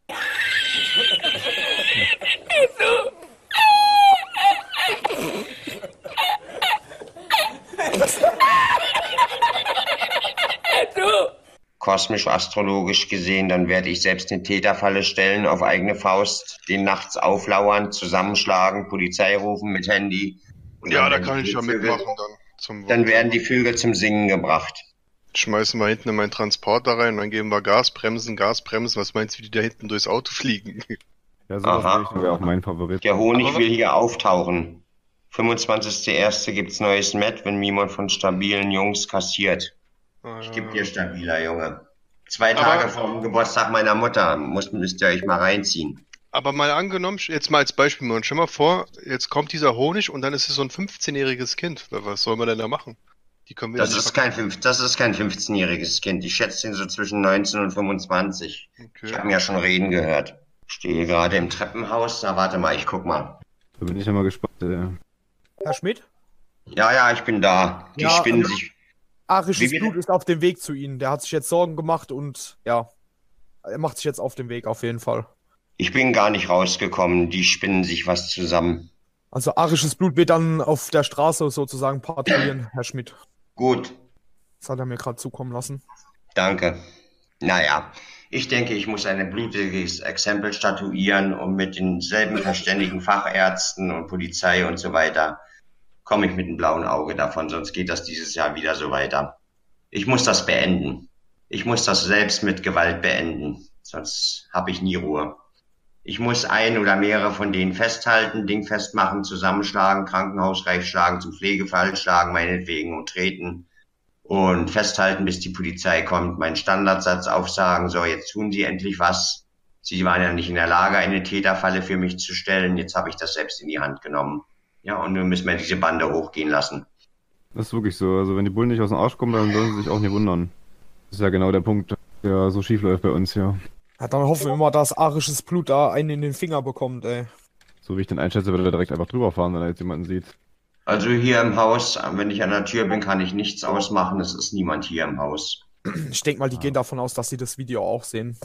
kosmisch-astrologisch gesehen, dann werde ich selbst eine Täterfalle stellen, auf eigene Faust, den nachts auflauern, zusammenschlagen, Polizei rufen mit Handy. Und Ja, da kann ich ja mitmachen dann. Zum Dann werden die Vögel zum Singen gebracht. Schmeißen wir hinten in meinen Transporter rein, dann geben wir Gasbremsen, Gasbremsen. Was meinst du, wie die da hinten durchs Auto fliegen? Ja, sowas wäre auch mein Favorit. Der Honig Aber- will hier auftauchen. 25.01. gibt's neues Met, wenn Mimon von stabilen Jungs kassiert. Ich geb dir stabiler, Junge. Zwei Aber- Tage vor dem Geburtstag meiner Mutter. Muss, müsst ihr euch mal reinziehen. Aber mal angenommen, jetzt mal als Beispiel, Mimon, stell mal vor, jetzt kommt dieser Honig und dann ist es so ein 15-jähriges Kind. Was soll man denn da machen? Die können wir Das ist kein, fünf- das ist kein 15-jähriges Kind. Ich schätze ihn so zwischen 19 und 25. verkaufen. Ich habe Okay. ihn ja schon reden gehört. Stehe gerade im Treppenhaus. Na, warte mal, ich guck mal. Da bin ich ja mal gespannt. Äh. Herr Schmidt? Ja, ja, ich bin da. Die Ja, spinnen sich. Arisches? Blut ist auf dem Weg zu Ihnen. Der hat sich jetzt Sorgen gemacht und ja, er macht sich jetzt auf den Weg auf jeden Fall. Ich bin gar nicht rausgekommen. Die spinnen sich was zusammen. Also arisches Blut wird dann auf der Straße sozusagen patrouillieren, Herr Schmidt. Gut, Das hat er mir gerade zukommen lassen. danke. Naja, ich denke, ich muss ein blutiges Exempel statuieren, um mit denselben verständigen Fachärzten und Polizei und so weiter komme ich mit einem blauen Auge davon, sonst geht das dieses Jahr wieder so weiter. Ich muss das beenden. Ich muss das selbst mit Gewalt beenden, sonst habe ich nie Ruhe. Ich muss ein oder mehrere von denen festhalten, Ding festmachen, zusammenschlagen, krankenhausreich schlagen, zum Pflegefall schlagen, meinetwegen und treten und festhalten, bis die Polizei kommt, meinen Standardsatz aufsagen, so jetzt tun Sie endlich was. Sie waren ja nicht in der Lage, eine Täterfalle für mich zu stellen, jetzt habe ich das selbst in die Hand genommen. Ja, und nun müssen wir diese Bande hochgehen lassen. Das ist wirklich so. Also wenn die Bullen nicht aus dem Arsch kommen, dann sollen sie sich auch nicht wundern. Das ist ja genau der Punkt, der so schief läuft bei uns hier. Ja, dann hoffen wir immer, dass arisches Blut da einen in den Finger bekommt, ey. So wie ich den einschätze, wird er direkt einfach drüber fahren, wenn er jetzt jemanden sieht. Also hier im Haus, wenn ich an der Tür bin, kann ich nichts ausmachen. Es ist niemand hier im Haus. Ich denke mal, die gehen davon aus, dass sie das Video auch sehen.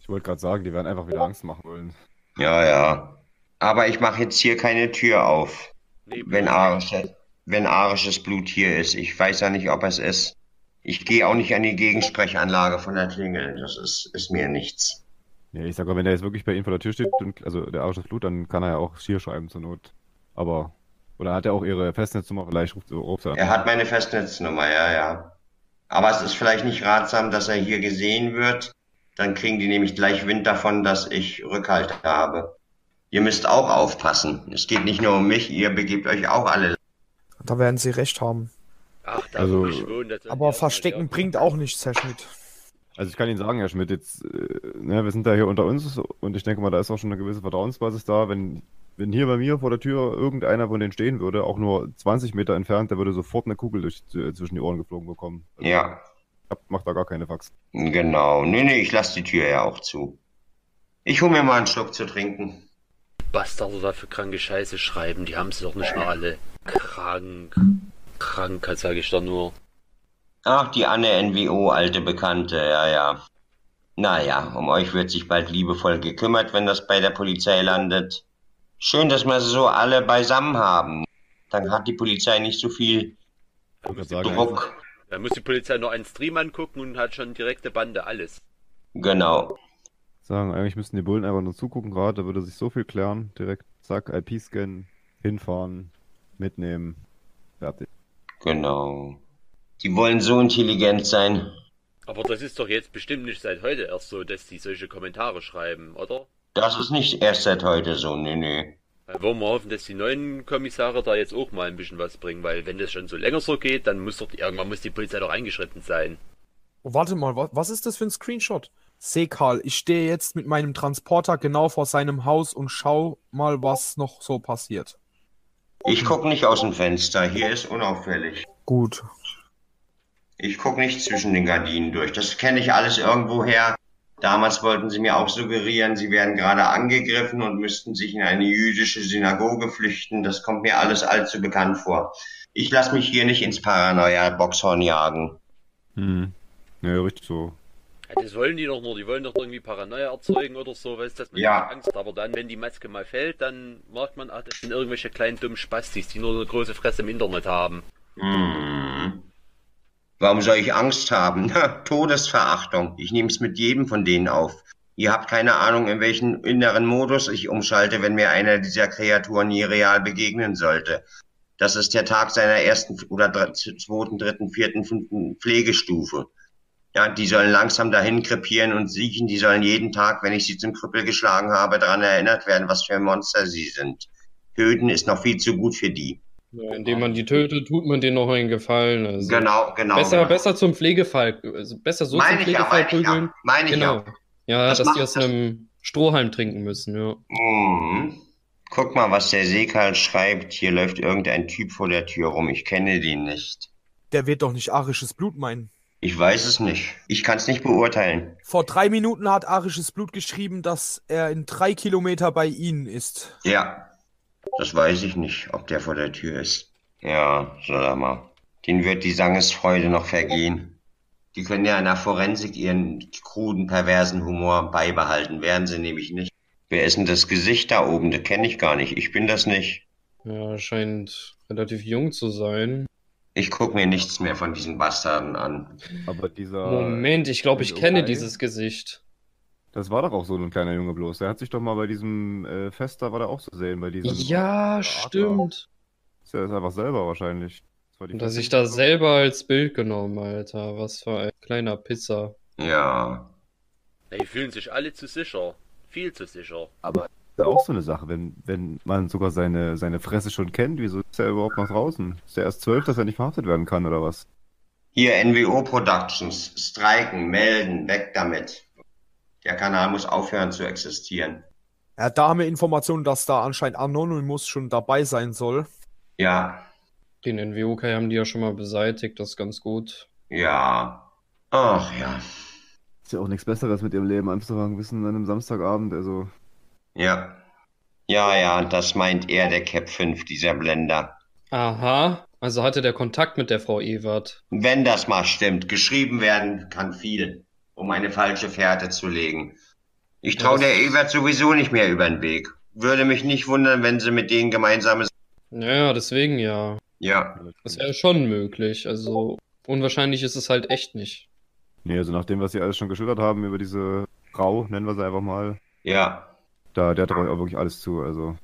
Ich wollte gerade sagen, die werden einfach wieder Angst machen wollen. Ja, ja. Aber ich mache jetzt hier keine Tür auf, wenn, arische, wenn arisches Blut hier ist. Ich weiß ja nicht, ob es ist. Ich gehe auch nicht an die Gegensprechanlage von der Klingel. Das ist, ist mir nichts. Ja, ich sag mal, wenn der jetzt wirklich bei Ihnen vor der Tür steht, und, also der Arsch das Blut, dann kann er ja auch hier schreiben zur Not. Aber, oder hat er auch Ihre Festnetznummer, vielleicht ruft, ruft er an. Er hat meine Festnetznummer, ja, ja. Aber es ist vielleicht nicht ratsam, dass er hier gesehen wird. Dann kriegen die nämlich gleich Wind davon, dass ich Rückhalt habe. Ihr müsst auch aufpassen. Es geht nicht nur um mich, ihr begebt euch auch alle. Da werden sie recht haben. Ach, da Also- das Aber Verstecken bringt auch nichts, Herr Schmidt. Also ich kann Ihnen sagen, Herr Schmidt, jetzt, äh, ne, wir sind da hier unter uns und ich denke mal, da ist auch schon eine gewisse Vertrauensbasis da. Wenn, wenn hier bei mir vor der Tür irgendeiner von denen stehen würde, auch nur 20 Meter entfernt, der würde sofort eine Kugel durch, äh, zwischen die Ohren geflogen bekommen. Also Ja, Ich hab, mach da gar keine Fax. genau. Nee, nee, ich lasse die Tür ja auch zu. Ich hole mir mal einen Schluck zu trinken. Bastarde da für kranke Scheiße schreiben, die haben sie doch nicht mal alle. Krank. Krank, sage ich da nur. Ach, die Anne NWO, alte Bekannte, ja, ja. Naja, um euch wird sich bald liebevoll gekümmert, wenn das bei der Polizei landet. Schön, dass wir sie so alle beisammen haben. Dann hat die Polizei nicht so viel Druck. da muss die Polizei noch einen Stream angucken und hat schon direkte Bande, alles. Genau. Sagen, eigentlich müssten die Bullen einfach nur zugucken gerade, da würde sich so viel klären. Direkt, zack, IP-Scan, hinfahren, mitnehmen, fertig. Genau. Die wollen so intelligent sein. Aber das ist doch jetzt bestimmt nicht seit heute erst so, dass die solche Kommentare schreiben, oder? Das ist nicht erst seit heute so, nee, nee. Weil wollen wir hoffen, dass die neuen Kommissare da jetzt auch mal ein bisschen was bringen, weil wenn das schon so länger so geht, dann muss doch irgendwann muss die Polizei doch eingeschritten sein. Oh, warte mal, wa was ist das für ein Screenshot? Seh Karl, ich stehe jetzt mit meinem Transporter genau vor seinem Haus und schau mal, was noch so passiert. Ich guck nicht aus dem Fenster, hier ist unauffällig. Gut. Ich guck nicht zwischen den Gardinen durch. Das kenne ich alles irgendwoher. Damals wollten sie mir auch suggerieren, sie werden gerade angegriffen und müssten sich in eine jüdische Synagoge flüchten. Das kommt mir alles allzu bekannt vor. Ich lasse mich hier nicht ins Paranoia-Boxhorn jagen. Hm. Ja, richtig so. Das wollen die doch nur, die wollen doch irgendwie Paranoia erzeugen oder so, weißt dass man Ja. Angst hat. Aber dann, wenn die Maske mal fällt, dann merkt man, ah, das sind irgendwelche kleinen dummen Spastis, die nur eine große Fresse im Internet haben. Hm. Warum soll ich Angst haben? Todesverachtung. Ich nehme es mit jedem von denen auf. Ihr habt keine Ahnung, in welchen inneren Modus ich umschalte, wenn mir einer dieser Kreaturen nie real begegnen sollte. Das ist der Tag seiner ersten oder zweiten, dritten, vierten, fünften Pflegestufe. Ja, die sollen langsam dahin krepieren und siechen. Die sollen jeden Tag, wenn ich sie zum Krüppel geschlagen habe, daran erinnert werden, was für Monster sie sind. Töten ist noch viel zu gut für die. Ja, indem man die tötet, tut man denen noch einen Gefallen. Also Genau, genau. besser, genau. besser zum Pflegefall, also besser so Meine zum ich ja, Pflegefall meine ich prügeln. ja. Meine ich Genau. ja. Ja, Das dass die aus das- einem Strohhalm trinken müssen, ja. Mhm. Guck mal, was der Sekal schreibt. Hier läuft irgendein Typ vor der Tür rum. Ich kenne den nicht. Der wird doch nicht arisches Blut meinen. Ich weiß es nicht. Ich kann es nicht beurteilen. Vor drei Minuten hat arisches Blut geschrieben, dass er in drei Kilometer bei Ihnen ist. Ja, das weiß ich nicht, ob der vor der Tür ist. Ja, soll er mal. Den wird die Sangesfreude noch vergehen. Die können ja in der Forensik ihren kruden, perversen Humor beibehalten. Werden sie nämlich nicht. Wer ist denn das Gesicht da oben? Das kenne ich gar nicht. Ich bin das nicht. Ja, scheint relativ jung zu sein. Ich guck mir nichts mehr von diesen Bastarden an. Aber dieser. Moment, ich glaube, ich kenne okay. dieses Gesicht. Das war doch auch so ein kleiner Junge bloß. Der hat sich doch mal bei diesem äh, Fest, da war der auch zu sehen, bei diesem. Ja, Theater. stimmt. Ist ja ist einfach selber wahrscheinlich. Das war die Und dass sich Festung. da selber als Bild genommen, Alter. Was für ein kleiner Pisser. Ja. Ja, die fühlen sich alle zu sicher. Viel zu sicher. Aber ist ja auch so eine Sache, wenn, wenn man sogar seine, seine Fresse schon kennt, wieso ist er überhaupt noch draußen? Ist er erst zwölf, dass er nicht verhaftet werden kann, oder was? Hier NWO Productions, streiken, melden, weg damit. Der Kanal muss aufhören zu existieren. Ja, da haben wir Informationen, dass da anscheinend Anonymous schon dabei sein soll. Ja, Den NWOK haben die ja schon mal beseitigt, das ist ganz gut. ja. Ach ja, Ist ja auch nichts Besseres mit ihrem Leben anzufangen, wissen an einem Samstagabend, also. Ja. Ja, ja, das meint er, der Cap 5, dieser Blender. Aha, also hatte der Kontakt mit der Frau Ewert. Wenn das mal stimmt, geschrieben werden kann viel, um eine falsche Fährte zu legen. Ich traue der Ewert sowieso nicht mehr über den Weg. Würde mich nicht wundern, wenn sie mit denen gemeinsames. Naja, deswegen ja. Ja, Das wäre schon möglich. Also unwahrscheinlich ist es halt echt nicht. Nee, also nach dem, was sie alles schon geschildert haben über diese Frau, nennen wir sie einfach mal, ja. Da, der traue ich auch wirklich alles zu, also.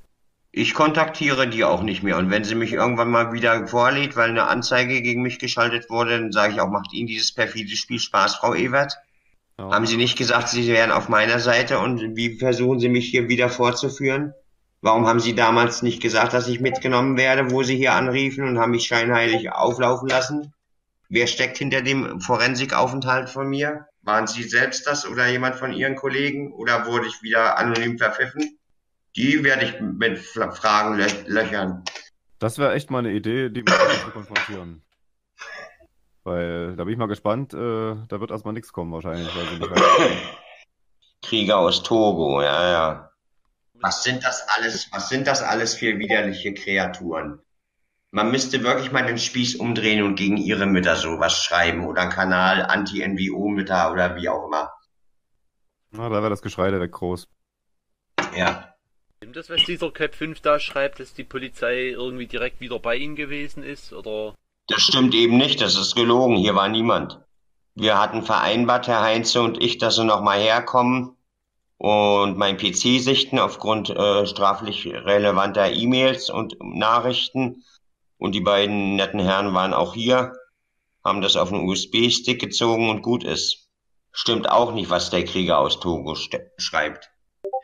Ich kontaktiere die auch nicht mehr. Und wenn sie mich irgendwann mal wieder vorlädt, weil eine Anzeige gegen mich geschaltet wurde, dann sage ich auch, macht Ihnen dieses perfide Spiel Spaß, Frau Ewert? Ja. Haben Sie nicht gesagt, Sie wären auf meiner Seite und wie versuchen Sie mich hier wieder vorzuführen? Warum haben Sie damals nicht gesagt, dass ich mitgenommen werde, wo Sie hier anriefen und haben mich scheinheilig auflaufen lassen? Wer steckt hinter dem Forensikaufenthalt von mir? Waren Sie selbst das oder jemand von Ihren Kollegen oder wurde ich wieder anonym verpfiffen? Die werde ich mit Fra- Fragen lö löchern. Das wäre echt mal eine Idee, die wir zu konfrontieren. Weil, da bin ich mal gespannt, äh, da wird erstmal nichts kommen wahrscheinlich. Krieger aus Togo, ja, ja. Was sind das alles, was sind das alles für widerliche Kreaturen? Man müsste wirklich mal den Spieß umdrehen und gegen ihre Mütter sowas schreiben oder einen Kanal Anti-NWO-Mütter oder wie auch immer. Na, da wäre das Geschrei direkt groß. Ja. Stimmt das, was dieser Cap 5 da schreibt, dass die Polizei irgendwie direkt wieder bei ihnen gewesen ist? Oder? Das stimmt eben nicht, das ist gelogen, hier war niemand. Wir hatten vereinbart, Herr Heinze und ich, dass sie nochmal herkommen und mein PC sichten aufgrund äh, straflich relevanter E-Mails und Nachrichten. Und die beiden netten Herren waren auch hier, haben das auf einen USB-Stick gezogen und gut ist. Stimmt auch nicht, was der Krieger aus Togo schreibt.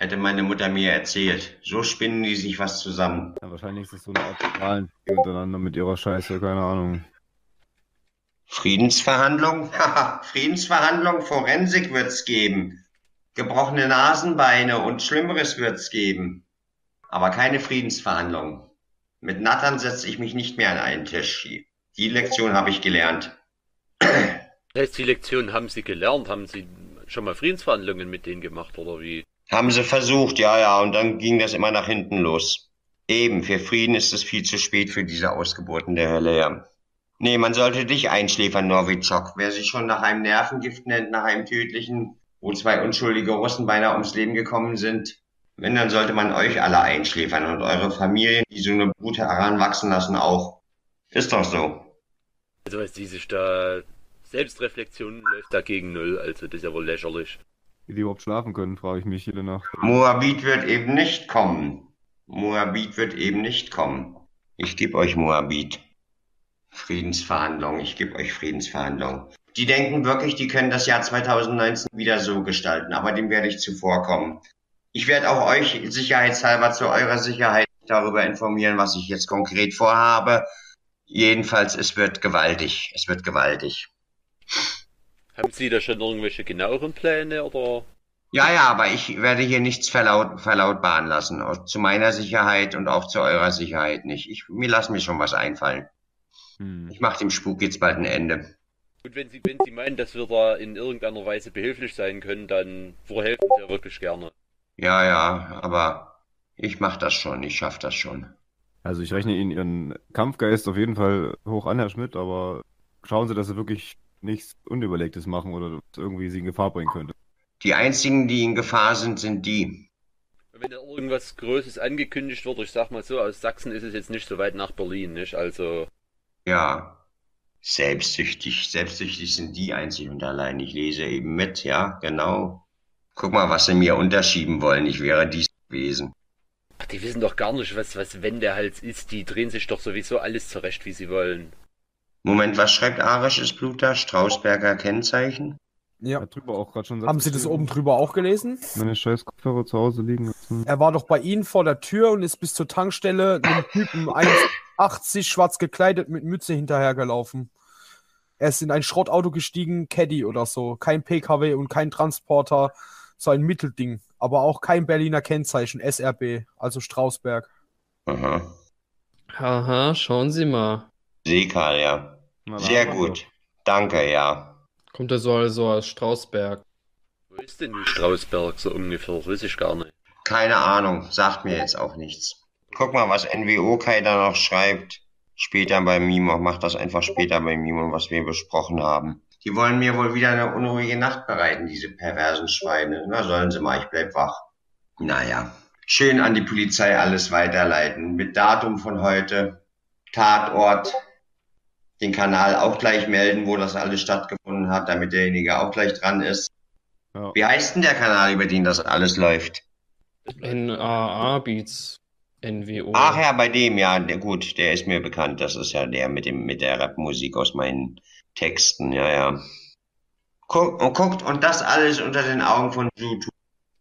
Hätte meine Mutter mir erzählt. So spinnen die sich was zusammen. Ja, wahrscheinlich ist das so eine Art Zahlen untereinander mit ihrer Scheiße, keine Ahnung. Friedensverhandlung? Haha, Friedensverhandlung, Forensik wird's geben. Gebrochene Nasenbeine und Schlimmeres wird's geben. Aber keine Friedensverhandlung. Mit Nattern setze ich mich nicht mehr an einen Tisch. Die Lektion habe ich gelernt. Das heißt, die Lektion haben sie gelernt, haben sie schon mal Friedensverhandlungen mit denen gemacht oder wie? Haben sie versucht, ja, ja, und dann ging das immer nach hinten los. Eben, für Frieden ist es viel zu spät für diese Ausgeburten der Hölle, ja. Nee, man sollte dich einschläfern, Novichok. Wer sich schon nach einem Nervengift nennt, nach einem tödlichen, wo zwei unschuldige Russen beinahe ums Leben gekommen sind, wenn, dann sollte man euch alle einschläfern und eure Familien, die so eine Brut heranwachsen lassen, auch. Ist doch so. Also was die sich da Selbstreflexion läuft dagegen null, also das ist ja wohl lächerlich. Wie die überhaupt schlafen können, frage ich mich jede Nacht. Moabit wird eben nicht kommen. Moabit wird eben nicht kommen. Ich gebe euch Moabit. Friedensverhandlungen, ich gebe euch Friedensverhandlungen. Die denken wirklich, die können das Jahr 2019 wieder so gestalten, aber dem werde ich zuvorkommen. Ich werde auch euch sicherheitshalber zu eurer Sicherheit darüber informieren, was ich jetzt konkret vorhabe. Jedenfalls, es wird gewaltig. Es wird gewaltig. Haben Sie da schon irgendwelche genaueren Pläne oder? Ja, ja, aber ich werde hier nichts verlaut, verlautbaren lassen. Auch Zu meiner Sicherheit und auch zu eurer Sicherheit nicht. Ich, mir lassen mir schon was einfallen. Hm. Ich mache dem Spuk jetzt bald ein Ende. Und wenn Sie, wenn Sie meinen, dass wir da in irgendeiner Weise behilflich sein können, dann vorhelfen Sie ja wirklich gerne. Ja, ja, aber ich mach das schon. Ich schaff das schon. Also ich rechne Ihnen Ihren Kampfgeist auf jeden Fall hoch an, Herr Schmidt, aber schauen Sie, dass Sie wirklich nichts Unüberlegtes machen oder irgendwie Sie in Gefahr bringen könnte. Die einzigen, die in Gefahr sind, sind die. Wenn da irgendwas Größes angekündigt wird, ich sag mal so, aus Sachsen ist es jetzt nicht so weit nach Berlin, nicht? Also, Ja. Selbstsüchtig. Selbstsüchtig sind die einzig und allein. Ich lese eben mit, ja, genau. Guck mal, was sie mir unterschieben wollen. Ich wäre dies gewesen. Ach, die wissen doch gar nicht, was, was Wendehals ist. Die drehen sich doch sowieso alles zurecht, wie sie wollen. Moment, was schreibt arisches Blut da? Strausberger Kennzeichen? Ja. Hat drüber auch gerade schon Haben Sie das oben drüber auch gelesen? Meine scheiß Kopfhörer zu Hause liegen lassen. Er war doch bei Ihnen vor der Tür und ist bis zur Tankstelle einem Typen 1,80 schwarz gekleidet mit Mütze hinterhergelaufen. Er ist in ein Schrottauto gestiegen, Caddy oder so. Kein PKW und kein Transporter, so ein Mittelding. Aber auch kein Berliner Kennzeichen, SRB, also Strausberg. Aha. Haha, schauen Sie mal. Sekal, ja. Sehr gut. Danke, ja. Kommt er so also aus Strausberg. Wo ist denn Strausberg so ungefähr? Das weiß ich gar nicht. Keine Ahnung, sagt mir jetzt auch nichts. Guck mal, was NWO Kai da noch schreibt. Später bei Mimo, mach das einfach später bei Mimo, was wir besprochen haben. Die wollen mir wohl wieder eine unruhige Nacht bereiten, diese perversen Schweine. Na, sollen sie mal, ich bleib wach. Naja, schön an die Polizei alles weiterleiten. Mit Datum von heute, Tatort, den Kanal auch gleich melden, wo das alles stattgefunden hat, damit derjenige auch gleich dran ist. Ja. Wie heißt denn der Kanal, über den das alles läuft? NAA Beats. NWO. Ach ja, bei dem, ja, der, gut, der ist mir bekannt. Das ist ja der mit dem, mit der Rapmusik aus meinen Texten, ja, ja. Guckt, und guckt, und das alles unter den Augen von YouTube.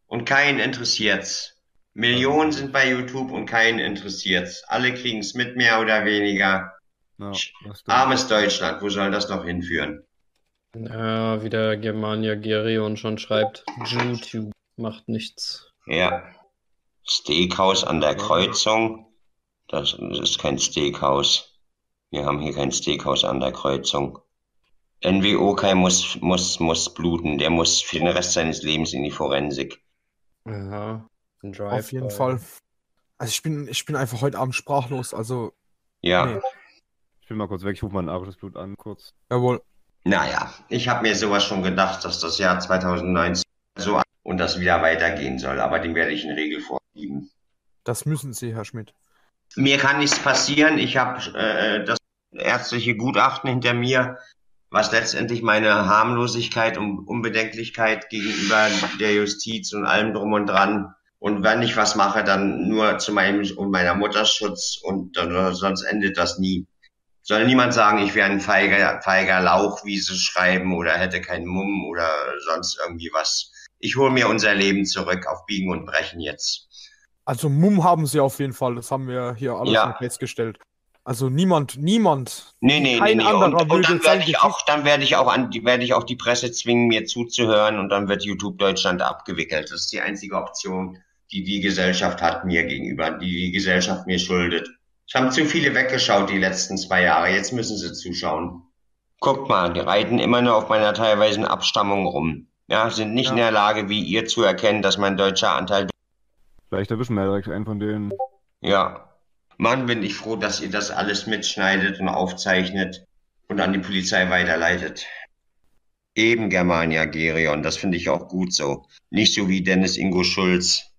Und keinen interessiert's. Millionen sind bei YouTube und keinen interessiert's. Alle kriegen's mit, mehr oder weniger. Ja. Armes Deutschland, wo soll das noch hinführen? Ja, wie der Germania Gerion schon schreibt. YouTube macht nichts. Ja. Steakhouse an der Kreuzung. Das ist kein Steakhouse. Wir haben hier kein Steakhouse an der Kreuzung. NWO Kai muss, muss, muss bluten. Der muss für den Rest seines Lebens in die Forensik. Drive Auf jeden Fall. Also ich bin, ich bin einfach heute Abend sprachlos. Also, Ja. Nee. Ich bin mal kurz weg, ich rufe mal ein arisches Blut an, kurz. jawohl. Naja, ich habe mir sowas schon gedacht, dass das Jahr 2019 so und das wieder weitergehen soll. Aber dem werde ich in Regel vorgeben. Das müssen Sie, Herr Schmidt. Mir kann nichts passieren. Ich habe äh, das ärztliche Gutachten hinter mir, was letztendlich meine Harmlosigkeit und Unbedenklichkeit gegenüber der Justiz und allem drum und dran. Und wenn ich was mache, dann nur zu meinem und meiner Mutters Schutz und dann, sonst endet das nie. Soll niemand sagen, ich wäre ein feiger, feiger Lauch, wie sie schreiben, oder hätte keinen Mumm oder sonst irgendwie was. Ich hole mir unser Leben zurück auf Biegen und Brechen jetzt. Also Mumm haben Sie auf jeden Fall. Das haben wir hier alles Ja. festgestellt. Also niemand, niemand. Nee, nee, nee, Kein nee. anderer Und, und dann werde ich auch, dann werde ich auch an, die werde ich auch die Presse zwingen, mir zuzuhören und dann wird YouTube Deutschland abgewickelt. Das ist die einzige Option, die die Gesellschaft hat mir gegenüber, die die Gesellschaft mir schuldet. Es haben zu viele weggeschaut die letzten zwei Jahre. Jetzt müssen sie zuschauen. Guckt mal, die reiten immer nur auf meiner teilweisen Abstammung rum. Ja, sind nicht Ja. in der Lage, wie ihr zu erkennen, dass mein deutscher Anteil Vielleicht erwischen wir ja direkt einen von denen. Ja. Mann, bin ich froh, dass ihr das alles mitschneidet und aufzeichnet und an die Polizei weiterleitet. Eben Germania Gerion, das finde ich auch gut so. Nicht so wie Dennis Ingo Schulz.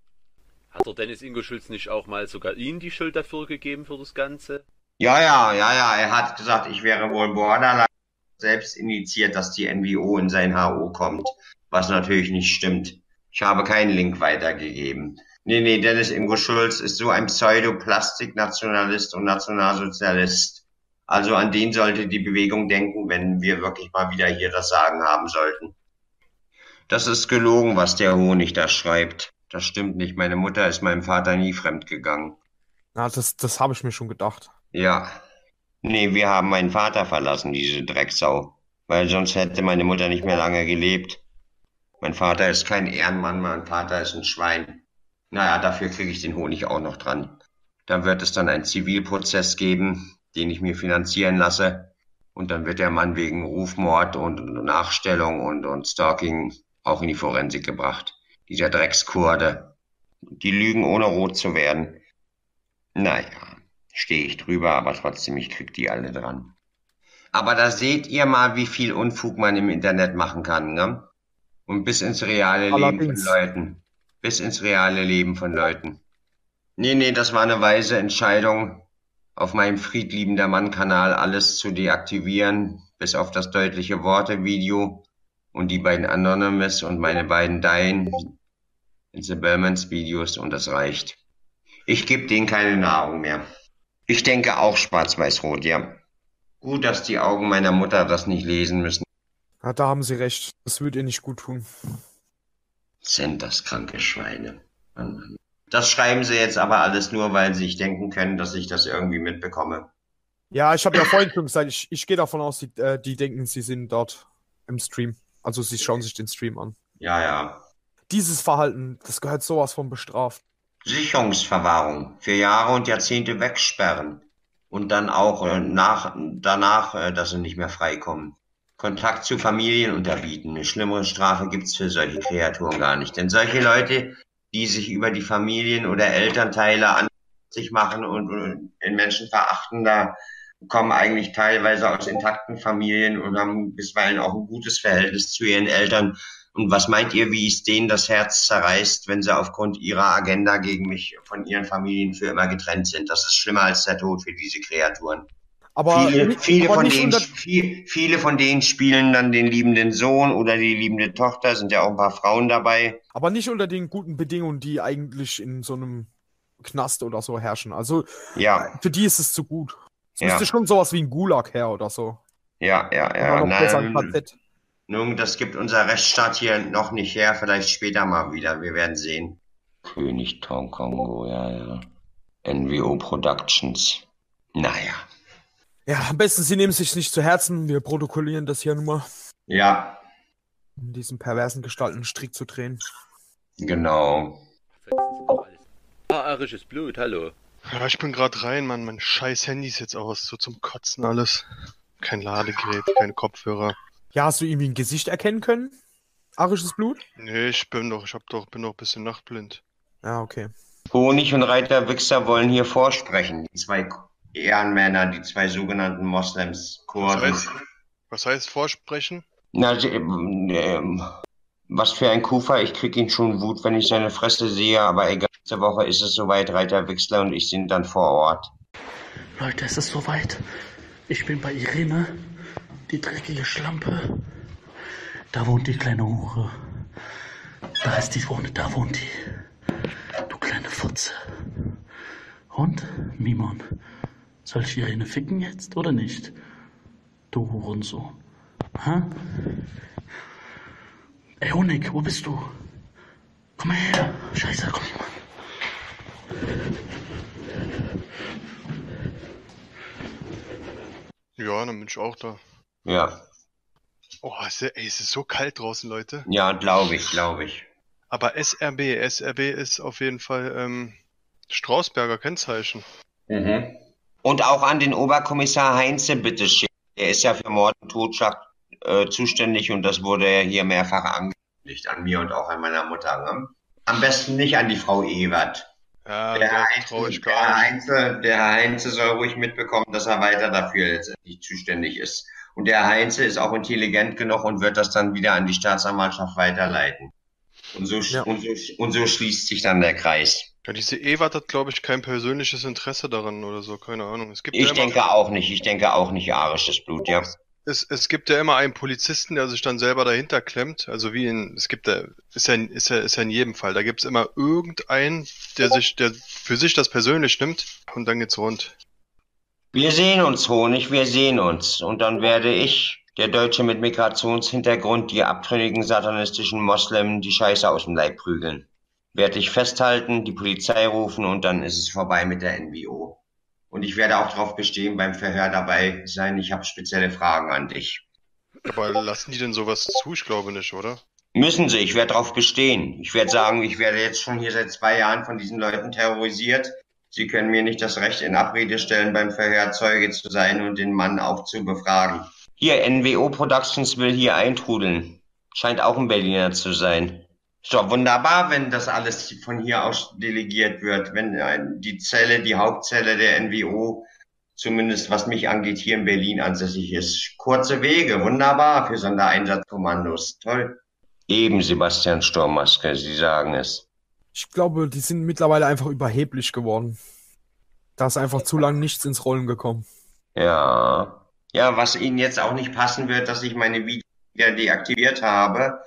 Hat der Dennis Ingo Schulz nicht auch mal sogar Ihnen die Schuld dafür gegeben für das Ganze? Ja, ja, ja, ja, er hat gesagt, ich wäre wohl Borderline selbst initiiert, dass die NWO in sein HO kommt. Was natürlich nicht stimmt. Ich habe keinen Link weitergegeben. Nee, nee, Dennis Ingo Schulz ist so ein Pseudo-Plastik-Nationalist und Nationalsozialist. Also an den sollte die Bewegung denken, wenn wir wirklich mal wieder hier das Sagen haben sollten. Das ist gelogen, was der Honig da schreibt. Das stimmt nicht. Meine Mutter ist meinem Vater nie fremd gegangen. Na, das, das habe ich mir schon gedacht. Ja. Nee, wir haben meinen Vater verlassen, diese Drecksau. Weil sonst hätte meine Mutter nicht mehr lange gelebt. Mein Vater ist kein Ehrenmann, mein Vater ist ein Schwein. Naja, dafür kriege ich den Honig auch noch dran. Da wird es dann einen Zivilprozess geben, den ich mir finanzieren lasse. Und dann wird der Mann wegen Rufmord und Nachstellung und, und Stalking auch in die Forensik gebracht. Dieser Dreckskurde. Die lügen, ohne rot zu werden. Naja, stehe ich drüber, aber trotzdem, ich krieg die alle dran. Aber da seht ihr mal, wie viel Unfug man im Internet machen kann, ne? Und bis ins reale Leben Allerdings. von Leuten. Bis ins reale Leben von Leuten. Nee, nee, das war eine weise Entscheidung, auf meinem Friedliebender Mann-Kanal alles zu deaktivieren, bis auf das deutliche Worte-Video und die beiden Anonymous und meine beiden Dein in The Bellmans Videos und das reicht. Ich gebe denen keine Nahrung mehr. Ich denke auch schwarz-weiß-rot, ja. Gut, dass die Augen meiner Mutter das nicht lesen müssen. Ja, da haben Sie recht. Das würde ihr nicht gut tun. Sind das kranke Schweine. Mann. Das schreiben sie jetzt aber alles nur, weil sie sich denken können, dass ich das irgendwie mitbekomme. Ja, ich habe ja vorhin schon gesagt, ich, ich gehe davon aus, die, äh, die denken, sie sind dort im Stream. Also sie schauen sich den Stream an. Ja, ja. Dieses Verhalten, das gehört sowas von bestraft. Sicherungsverwahrung. Für Jahre und Jahrzehnte wegsperren. Und dann auch äh, nach, danach, äh, dass sie nicht mehr freikommen. Kontakt zu Familien unterbieten. Eine schlimmere Strafe gibt's für solche Kreaturen gar nicht. Denn solche Leute, die sich über die Familien oder Elternteile an sich machen und, und in Menschen verachten, da kommen eigentlich teilweise aus intakten Familien und haben bisweilen auch ein gutes Verhältnis zu ihren Eltern. Und was meint ihr, wie es denen das Herz zerreißt, wenn sie aufgrund ihrer Agenda gegen mich von ihren Familien für immer getrennt sind? Das ist schlimmer als der Tod für diese Kreaturen. Aber viele, viele, aber von denen, viel, viele von denen spielen dann den liebenden Sohn oder die liebende Tochter, sind ja auch ein paar Frauen dabei. Aber nicht unter den guten Bedingungen, die eigentlich in so einem Knast oder so herrschen. Also Ja, für die ist es zu gut. Es Ja. müsste schon sowas wie ein Gulag her oder so. ja, ja, ja. Nein, nun, das gibt unser Rechtsstaat hier noch nicht her, vielleicht später mal wieder, wir werden sehen. König Tong Kongo, ja, ja. NWO Productions. Naja. Ja, am besten, sie nehmen sich nicht zu Herzen. Wir protokollieren das hier nur mal, Ja, um diesen perversen Gestalten Strick zu drehen. genau. Ah, arisches Blut, hallo. Ja, ich bin gerade rein, Mann. Mein scheiß Handy ist jetzt aus. So zum Kotzen alles. Kein Ladegerät, keine Kopfhörer. Ja, hast du irgendwie ein Gesicht erkennen können? Arisches Blut? Nee, ich bin doch, ich hab doch, bin doch ein bisschen nachtblind. Ja, okay. Honig und Reiter Wichser wollen hier vorsprechen. Die zwei Ehrenmänner, die zwei sogenannten Moslems, Was Kurden. heißt, was heißt Vorsprechen? Na, ähm, ähm, was für ein Kufa, ich krieg ihn schon Wut, wenn ich seine Fresse sehe, aber egal, nächste Woche ist es soweit, Reiter Wixler und ich sind dann vor Ort. Leute, es ist soweit. Ich bin bei Irene, die dreckige Schlampe. Da wohnt die kleine Hure. Da ist die Wohne, da wohnt die. Du kleine Fotze. Und, Mimon, soll ich Irene ficken jetzt oder nicht? Du Hurensohn. Ha? Ey, Honig, wo bist du? Komm mal her. Scheiße, komm mal. Ja, dann bin ich auch da. Ja, Oh, ist, ey, es ist so kalt draußen, Leute. ja, glaube ich, glaube ich. Aber SRB, SRB ist auf jeden Fall ähm, Strausberger Kennzeichen. Mhm. Und auch an den Oberkommissar Heinze bitte schicken. Er ist ja für Mord und Totschlag äh, zuständig und das wurde ja hier mehrfach angekündigt, an mir und auch an meiner Mutter. Ne? Am besten nicht an die Frau Ewert. Ja, Der Heinze, der. Heinze, der Herr Heinze soll ruhig mitbekommen, dass er weiter dafür letztendlich zuständig ist. Und der Herr Heinze ist auch intelligent genug und wird das dann wieder an die Staatsanwaltschaft weiterleiten. Und so, Ja. und so, und so schließt sich dann der Kreis. Ja, diese Ewart hat, glaube ich, kein persönliches Interesse daran oder so, keine Ahnung. Es gibt ja Ich immer, denke auch nicht. Ich denke auch nicht arisches Blut, ja. es, es gibt ja immer einen Polizisten, der sich dann selber dahinter klemmt. Also wie in, es gibt ja, ist ja, in- ist ja, ist ja in jedem Fall. Da gibt es immer irgendeinen, der sich, der für sich das persönlich nimmt und dann geht's rund. Wir sehen uns, Honig, wir sehen uns. Und dann werde ich, der Deutsche mit Migrationshintergrund, die abtrünnigen satanistischen Moslems die Scheiße aus dem Leib prügeln. Werde ich festhalten, die Polizei rufen und dann ist es vorbei mit der NWO. Und ich werde auch darauf bestehen, beim Verhör dabei sein. Ich habe spezielle Fragen an dich. Aber lassen die denn sowas zu? Ich glaube nicht, oder? Müssen sie, ich werde darauf bestehen. Ich werde sagen, ich werde jetzt schon hier seit zwei Jahren von diesen Leuten terrorisiert. Sie können mir nicht das Recht in Abrede stellen, beim Verhör Zeuge zu sein und den Mann auch zu befragen. Hier, NWO Productions will hier eintrudeln. Scheint auch ein Berliner zu sein. Ist doch wunderbar, wenn das alles von hier aus delegiert wird. Wenn die Zelle, die Hauptzelle der NWO, zumindest was mich angeht, hier in Berlin ansässig ist. Kurze Wege, wunderbar für Sondereinsatzkommandos. Toll. Eben, Sebastian Sturmmaske, Sie sagen es. Ich glaube, die sind mittlerweile einfach überheblich geworden. Da ist einfach zu lange nichts ins Rollen gekommen. Ja. Ja, was Ihnen jetzt auch nicht passen wird, dass ich meine Videos wieder deaktiviert habe.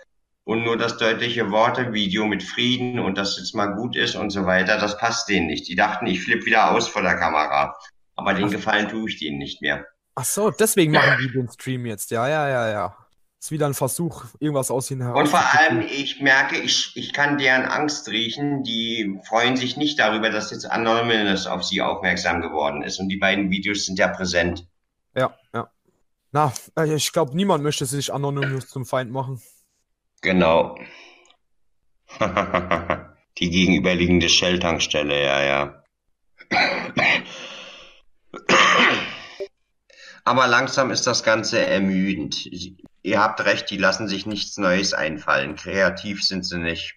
Und nur das deutliche Worte-Video mit Frieden und dass jetzt mal gut ist und so weiter, das passt denen nicht. Die dachten, ich flippe wieder aus vor der Kamera. Aber den Gefallen tue ich denen nicht mehr. Ach so, deswegen machen die den Stream jetzt. Ja, ja, ja, ja. Ist wieder ein Versuch, irgendwas aus ihnen heraus. Und vor allem, ich merke, ich, ich kann deren Angst riechen. Die freuen sich nicht darüber, dass jetzt Anonymous auf sie aufmerksam geworden ist. Und die beiden Videos sind ja präsent. Ja, ja. Na, äh, ich glaube, niemand möchte sich Anonymous zum Feind machen. Genau. Die gegenüberliegende Shell-Tankstelle, ja, ja. Aber langsam ist das Ganze ermüdend. Ihr habt recht, die lassen sich nichts Neues einfallen. Kreativ sind sie nicht.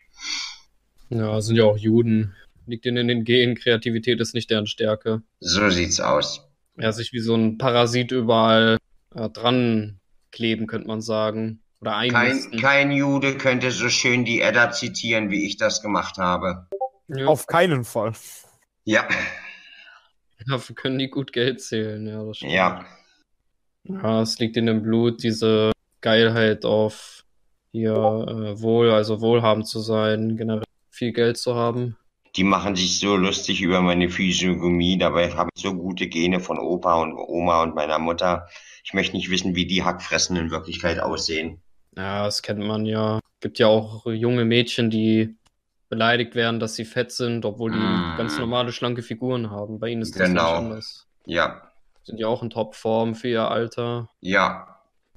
Ja, sind ja auch Juden. Liegt ihnen in den Genen. Kreativität ist nicht deren Stärke. So sieht's aus. Ja, sich wie so ein Parasit überall äh, dran kleben, könnte man sagen. Oder Kein, kein Jude könnte so schön die Edda zitieren, wie ich das gemacht habe. Ja, Auf keinen Fall. Ja, dafür können die gut Geld zählen. Ja, das stimmt. ja. Ja, es liegt in dem Blut, diese Geilheit auf hier äh, wohl, also wohlhabend zu sein, generell viel Geld zu haben. Die machen sich so lustig über meine Physiognomie, dabei habe ich so gute Gene von Opa und Oma und meiner Mutter. Ich möchte nicht wissen, wie die Hackfressen in Wirklichkeit aussehen. Ja, das kennt man ja. Gibt ja auch junge Mädchen, die beleidigt werden, dass sie fett sind, obwohl die Mm. ganz normale, schlanke Figuren haben. Bei ihnen ist das Genau. nicht anders. Ja, Sind ja auch in Topform für ihr Alter. ja,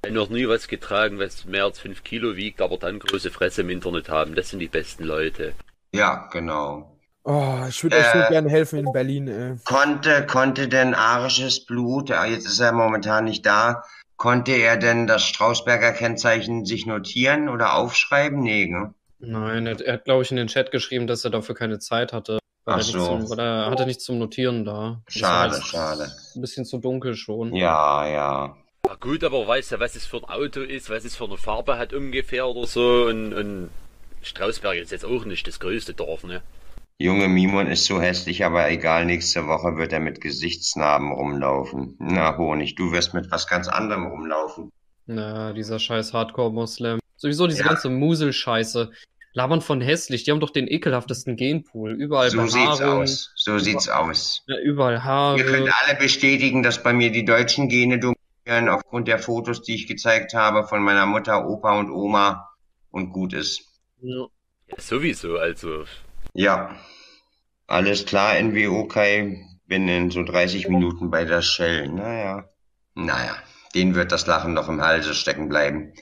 Noch nie was getragen, was mehr als 5 Kilo wiegt, aber dann große Fresse im Internet haben. Das sind die besten Leute. ja, genau. Oh, ich würde euch so Äh. gerne helfen in Berlin. Ey. Konnte, konnte denn arisches Blut, jetzt ist er momentan nicht da, konnte er denn das Strausberger Kennzeichen sich notieren oder aufschreiben? Nee, ne? Nein, er, er hat, glaube ich, in den Chat geschrieben, dass er dafür keine Zeit hatte. Weil, Ach er, so. zum, weil er hatte nichts zum Notieren da. Das Schade, heißt, schade. Ein bisschen zu dunkel schon. Ja, ja. Na gut, aber weißt du, was es für ein Auto ist, was es für eine Farbe hat ungefähr oder so und, und Strausberg ist jetzt auch nicht das größte Dorf, ne? Junge Mimon ist so hässlich, aber egal, nächste Woche wird er mit Gesichtsnarben rumlaufen. Na, Honig, du wirst mit was ganz anderem rumlaufen. Na, dieser scheiß Hardcore-Moslem. Sowieso diese Ja. ganze Muselscheiße. Labern von hässlich. Die haben doch den ekelhaftesten Genpool. Überall So sieht's Behaarung. aus. So sieht's aus. Ja, überall Haare. Ihr könnt alle bestätigen, dass bei mir die deutschen Gene dominieren, aufgrund der Fotos, die ich gezeigt habe von meiner Mutter, Opa und Oma. Und gut ist. Ja. Ja, sowieso, also. Ja. Alles klar, NWO Kai. Bin in so 30 Minuten bei der Shell. Naja. Naja. Denen wird das Lachen noch im Halse stecken bleiben.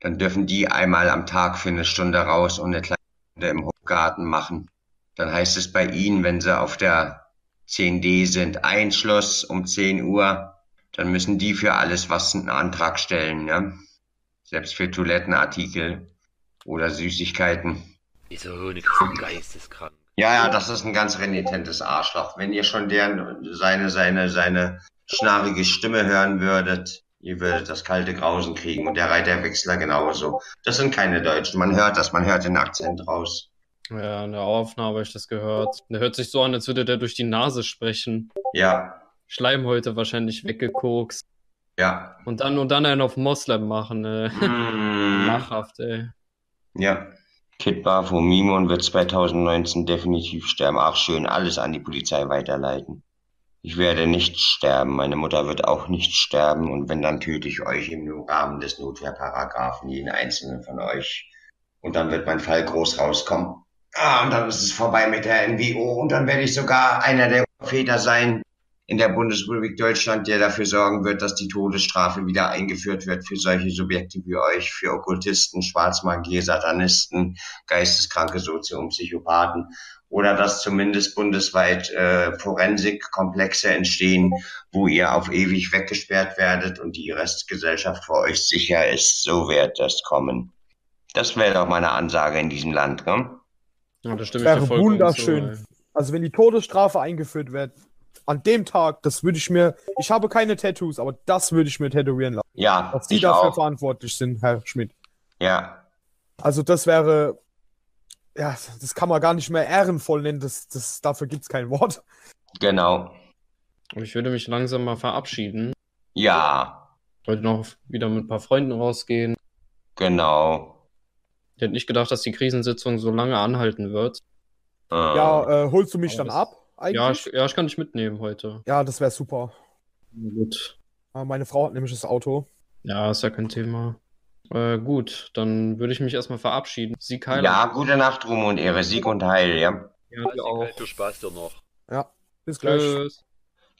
Dann dürfen die einmal am Tag für eine Stunde raus und eine kleine Runde im Hofgarten machen. Dann heißt es bei ihnen, wenn sie auf der 10D sind, Einschluss um 10 Uhr, dann müssen die für alles was einen Antrag stellen, ne? Selbst für Toilettenartikel oder Süßigkeiten. Dieser Honig ist geisteskrank. Ja, ja, das ist ein ganz renitentes Arschloch. Wenn ihr schon deren, seine, seine, seine schnarrige Stimme hören würdet, ihr würdet das kalte Grausen kriegen und der Reiterwechsler genauso. Das sind keine Deutschen. Man hört das, man hört den Akzent raus. ja, in der Aufnahme habe ich das gehört. Der hört sich so an, als würde der durch die Nase sprechen. Ja, Schleimhäute wahrscheinlich weggekokst. ja. Und dann und dann einen auf Moslem machen. Äh. Mm. Lachhaft, ey. Ja. Kid Bafo Mimon wird 2019 definitiv sterben. Ach schön, alles an die Polizei weiterleiten. Ich werde nicht sterben, meine Mutter wird auch nicht sterben und wenn, dann töte ich euch im Rahmen des Notwehrparagraphen, jeden einzelnen von euch. Und dann wird mein Fall groß rauskommen. Ah, und dann ist es vorbei mit der NWO und dann werde ich sogar einer der Väter sein in der Bundesrepublik Deutschland, der dafür sorgen wird, dass die Todesstrafe wieder eingeführt wird für solche Subjekte wie euch, für Okkultisten, Schwarzmagier, Satanisten, geisteskranke Sozio- und Psychopathen oder dass zumindest bundesweit äh, Forensikkomplexe entstehen, wo ihr auf ewig weggesperrt werdet und die Restgesellschaft vor euch sicher ist. So wird das kommen. Das wäre doch meine Ansage in diesem Land, ne? Ja, da stimme ich dir Wäre wunderschön. zu, ey. Also wenn die Todesstrafe eingeführt wird, an dem Tag, das würde ich mir, ich habe keine Tattoos, aber das würde ich mir tätowieren lassen. Ja, Dass Sie ich dafür auch. verantwortlich sind, Herr Schmidt. Ja, Also das wäre, ja, das kann man gar nicht mehr ehrenvoll nennen, das, das, dafür gibt es kein Wort. genau. Aber ich würde mich langsam mal verabschieden. Ja, Heute noch wieder mit ein paar Freunden rausgehen. genau. Ich hätte nicht gedacht, dass die Krisensitzung so lange anhalten wird. Ah. Ja, äh, holst du mich Aber dann ab? Eigentlich? Ja, ich, ja, ich kann dich mitnehmen heute. ja, das wäre super. Gut. Ah, Meine Frau hat nämlich das Auto. Ja, ist ja kein Thema. Äh, gut, dann würde ich mich erstmal verabschieden. Sie, Kyler. ja, gute Nacht, Ruhm und Ehre, Sieg und Heil, ja. ja dir auch. Du Spaß dir noch. Bis gleich. Tschüss.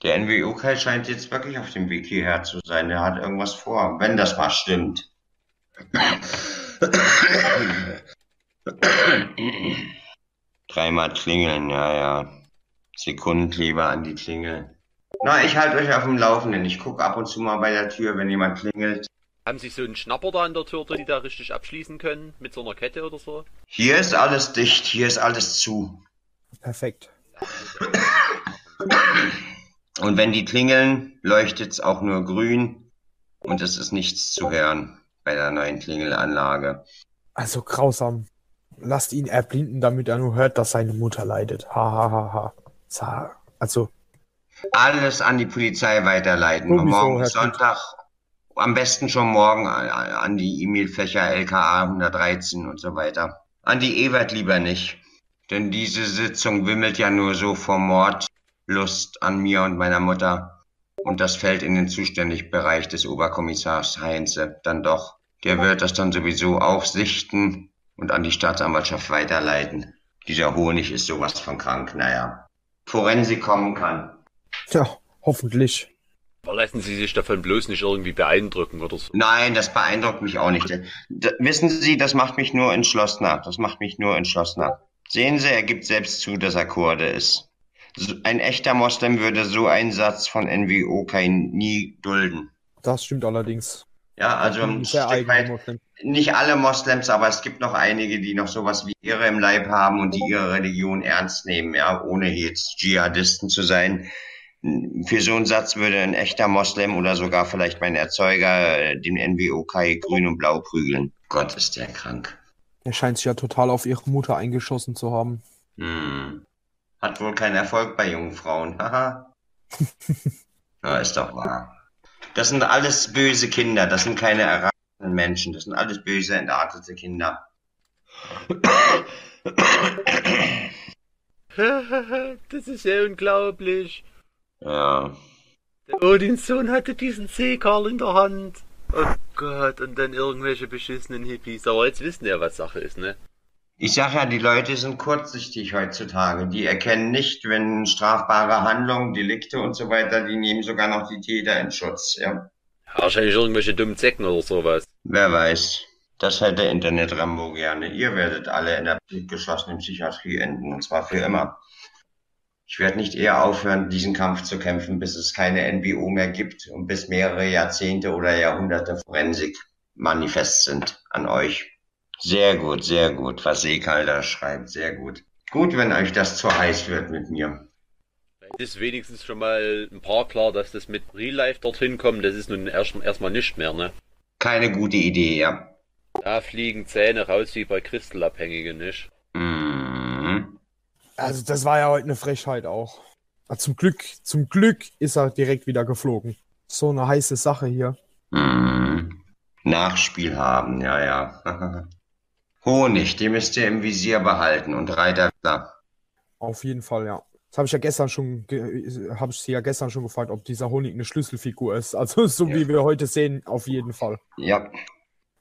Der NWO-Kai scheint jetzt wirklich auf dem Weg hierher zu sein. Der hat irgendwas vor, wenn das mal stimmt. Dreimal klingeln, ja, ja. Sekundenkleber an die Klingel. Na, ich halte euch auf dem Laufenden. Ich gucke ab und zu mal bei der Tür, wenn jemand klingelt. Haben Sie so einen Schnapper da an der Tür, die da richtig abschließen können? Mit so einer Kette oder so? Hier ist alles dicht, hier ist alles zu. Perfekt. Und wenn die klingeln, leuchtet's auch nur grün und es ist nichts zu hören bei der neuen Klingelanlage. Also grausam. Lasst ihn erblinden, damit er nur hört, dass seine Mutter leidet. Ha, ha, ha, ha. Also, Alles an die Polizei weiterleiten. Morgen Sonntag, am besten schon morgen an- an die E-Mail-Fächer LKA 113 und so weiter. An die Ewert lieber nicht. Denn diese Sitzung wimmelt ja nur so vor Mordlust an mir und meiner Mutter. Und das fällt in den zuständigen Bereich des Oberkommissars Heinze dann doch. Der wird das dann sowieso aufsichten und an die Staatsanwaltschaft weiterleiten. Dieser Honig ist sowas von krank, naja. Forensik kommen kann. ja, hoffentlich. Aber lassen Sie sich davon bloß nicht irgendwie beeindrucken oder so. Nein, das beeindruckt mich auch nicht. D wissen Sie, das macht mich nur entschlossener. Das macht mich nur entschlossener. Sehen Sie, er gibt selbst zu, dass er Kurde ist. So, ein echter Moslem würde so einen Satz von NWO kein nie dulden. Das stimmt allerdings. Ja, also ein Stück weit, nicht alle Moslems, aber es gibt noch einige, die noch sowas wie Ehre im Leib haben und die ihre Religion ernst nehmen, ja, ohne jetzt Dschihadisten zu sein. Für so einen Satz würde ein echter Moslem oder sogar vielleicht mein Erzeuger äh, den NWO-Kai grün und blau prügeln. Gott, ist der krank. Er scheint sich ja total auf ihre Mutter eingeschossen zu haben. Hm. Hat wohl keinen Erfolg bei jungen Frauen. Haha. Na, ist doch wahr. Das sind alles böse Kinder. Das sind keine erwachsenen Menschen. Das sind alles böse, entartete Kinder. das ist ja unglaublich. Ja. Der Odins Sohn hatte diesen Seekarl in der Hand. Oh Gott, und dann irgendwelche beschissenen Hippies. Aber jetzt wissen ja, was Sache ist, ne? Ich sag ja, die Leute sind kurzsichtig heutzutage. Die erkennen nicht, wenn strafbare Handlungen, Delikte und so weiter, die nehmen sogar noch die Täter in Schutz. Ja. Wahrscheinlich irgendwelche dummen Zecken oder sowas. Wer weiß. Das hätte Internet Rambo gerne. Ihr werdet alle in der geschlossenen Psychiatrie enden, und zwar für immer. Ich werde nicht eher aufhören, diesen Kampf zu kämpfen, bis es keine NWO mehr gibt und bis mehrere Jahrzehnte oder Jahrhunderte Forensik manifest sind an euch. Sehr gut, sehr gut, was Sekal da schreibt, sehr gut. Gut, wenn euch das zu heiß wird mit mir. Ist wenigstens schon mal ein paar klar, dass das mit Real Life dorthin kommt. Das ist nun erst, erstmal nicht mehr, ne? Keine gute Idee, ja. Da fliegen Zähne raus wie bei Crystal-Abhängigen, nicht? Mhm. Also, das war ja heute eine Frechheit auch. Aber zum Glück, zum Glück ist er direkt wieder geflogen. So eine heiße Sache hier. Mhm. Nachspiel haben, ja, ja. Honig, den müsst ihr im Visier behalten und Reiter klar. Auf jeden Fall, ja. Das habe ich ja gestern schon, habe ich sie ja gestern schon gefragt, ob dieser Honig eine Schlüsselfigur ist. Also, so Ja. wie wir heute sehen, auf jeden Fall. Ja,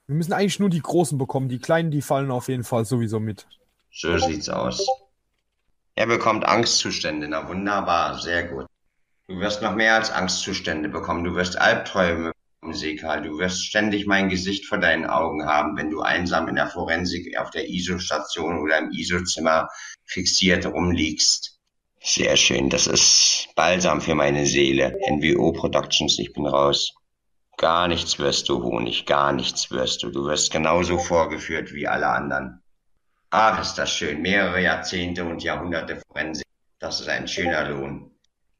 Wir müssen eigentlich nur die Großen bekommen. Die Kleinen, die fallen auf jeden Fall sowieso mit. so sieht's aus. Er bekommt Angstzustände, na wunderbar, sehr gut. Du wirst noch mehr als Angstzustände bekommen. Du wirst Albträume bekommen, Sekal. Du wirst ständig mein Gesicht vor deinen Augen haben, wenn du einsam in der Forensik auf der ISO-Station oder im ISO-Zimmer fixiert rumliegst. Sehr schön, das ist Balsam für meine Seele. NWO Productions, ich bin raus. Gar nichts wirst du, Honig, gar nichts wirst du. Du wirst genauso vorgeführt wie alle anderen. Ach, ist das schön. Mehrere Jahrzehnte und Jahrhunderte Forensik. Das ist ein schöner Lohn.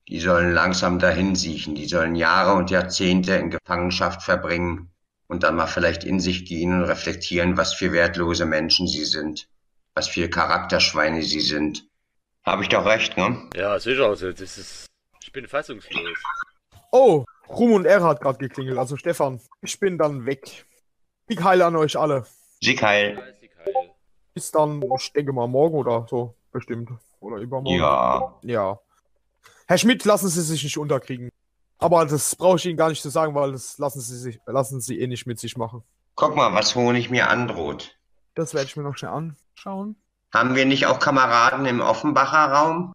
Die sollen langsam dahin siechen. Die sollen Jahre und Jahrzehnte in Gefangenschaft verbringen und dann mal vielleicht in sich gehen und reflektieren, was für wertlose Menschen sie sind. Was für Charakterschweine sie sind. Habe ich doch recht, ne? Ja, sicher. Also, das ist. Ich bin fassungslos. Oh, Ruhm und Ehre hat gerade geklingelt. Also, Stefan, ich bin dann weg. Big Heil an euch alle. Sieg heil. Bis dann, ich denke mal morgen oder so, bestimmt. Oder übermorgen. Ja. Ja. Herr Schmidt, lassen Sie sich nicht unterkriegen. Aber das brauche ich Ihnen gar nicht zu sagen, weil das lassen Sie sich, lassen Sie eh nicht mit sich machen. Guck mal, was Honig mir androht. Das werde ich mir noch schnell anschauen. Haben wir nicht auch Kameraden im Offenbacher Raum?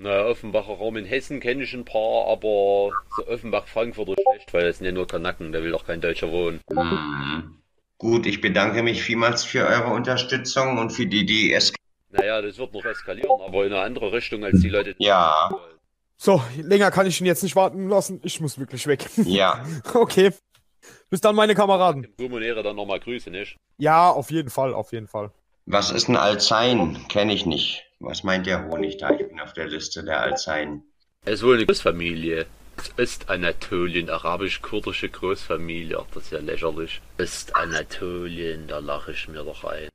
Na, Offenbacher Raum in Hessen kenne ich ein paar, aber so Offenbach-Frankfurt ist schlecht, weil das sind ja nur Kanaken, da will doch kein Deutscher wohnen. Hm. Gut, ich bedanke mich vielmals für eure Unterstützung und für die DSK. Naja, das wird noch eskalieren, aber in eine andere Richtung, als die Leute. Ja. So, länger kann ich ihn jetzt nicht warten lassen. Ich muss wirklich weg. Ja. Okay. Bis dann, meine Kameraden. Dem Bumonere dann nochmal Grüße, nicht? Ja, auf jeden Fall, auf jeden Fall. Was ist ein Alzein? Kenne ich nicht. Was meint der Honig da? Ich bin auf der Liste der Alzein. Es ist wohl eine Großfamilie. Östanatolien, arabisch-kurdische Großfamilie. Ach, das ist ja lächerlich. Östanatolien, da lache ich mir doch ein.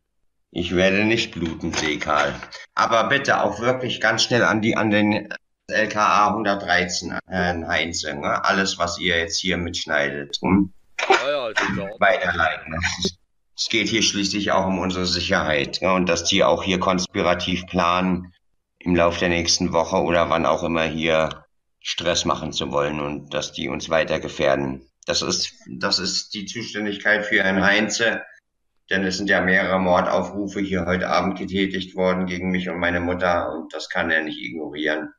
Ich werde nicht bluten, Sekal. Aber bitte auch wirklich ganz schnell an die an den LKA 113, Herrn Heinze. Ne? Alles, was ihr jetzt hier mitschneidet, hm? Ja, ja. weiterleiten. ne? Es geht hier schließlich auch um unsere Sicherheit ne? und dass die auch hier konspirativ planen, im Laufe der nächsten Woche oder wann auch immer hier Stress machen zu wollen und dass die uns weiter gefährden. Das ist, das ist die Zuständigkeit für Herrn Heinze, denn es sind ja mehrere Mordaufrufe hier heute Abend getätigt worden gegen mich und meine Mutter und das kann er nicht ignorieren.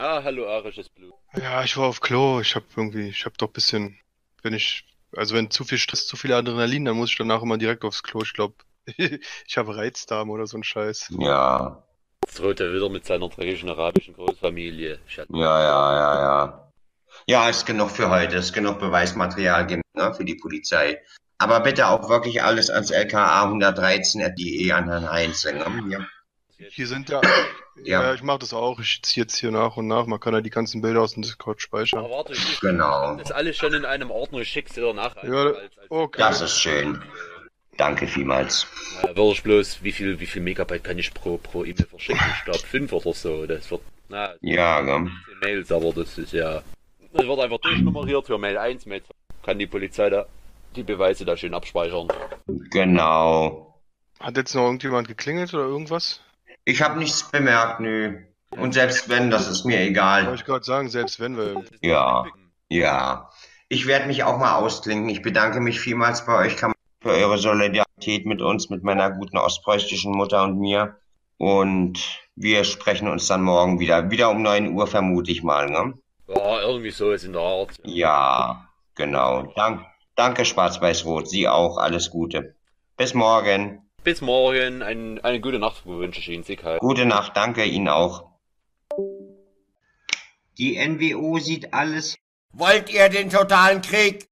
Ah, hallo, arisches Blut. Ja, ich war auf Klo. Ich hab irgendwie, ich hab doch bisschen, wenn ich, also wenn zu viel Stress, zu viel Adrenalin, dann muss ich danach immer direkt aufs Klo. Ich glaube, ich habe Reizdarm oder so ein Scheiß. Ja, Jetzt droht er wieder mit seiner dreckigen arabischen Großfamilie. Ja, ja, ja, ja. Ja, ist genug für heute, ist genug Beweismaterial ne, für die Polizei. Aber bitte auch wirklich alles ans LKA 113.de an Herrn Heinze. Ne? Ja. Hier sind ja, Ja. ja, ich mache das auch. Ich ziehe jetzt hier nach und nach. Man kann ja die ganzen Bilder aus dem Discord speichern. Aber warte, ich Genau. das alles schon in einem Ordner geschickt danach. Ja, okay. Das ist schön. Danke vielmals. Ja, würde ich bloß, wie viel, wie viel Megabyte kann ich pro, pro E-Mail verschicken? Ich glaube fünf oder so. Das wird, na, Ja, gell. 10 Mails, aber das ist ja, das wird einfach durchnummeriert für Mail 1, Mail 2. Kann die Polizei da die Beweise da schön abspeichern. Genau. Hat jetzt noch irgendjemand geklingelt oder irgendwas? Ich habe nichts bemerkt, nö. Und selbst wenn, das ist mir Wollte egal. ich gerade sagen, selbst wenn wir. Ja. Ja. Ich werde mich auch mal ausklinken. Ich bedanke mich vielmals bei euch für eure Solidarität mit uns, mit meiner guten ostpreußischen Mutter und mir. Und wir sprechen uns dann morgen wieder. Wieder um 9 Uhr vermute ich mal, ne? Ja, irgendwie so ist in der Art. Ja, genau. Dank, danke, Schwarz-Weiß-Rot. Sie auch. Alles Gute. Bis morgen. Bis morgen, ein, eine gute Nacht wünsche ich Ihnen, Sickheit. Gute Nacht. Danke Ihnen auch. Die NWO sieht alles. Wollt ihr den totalen Krieg?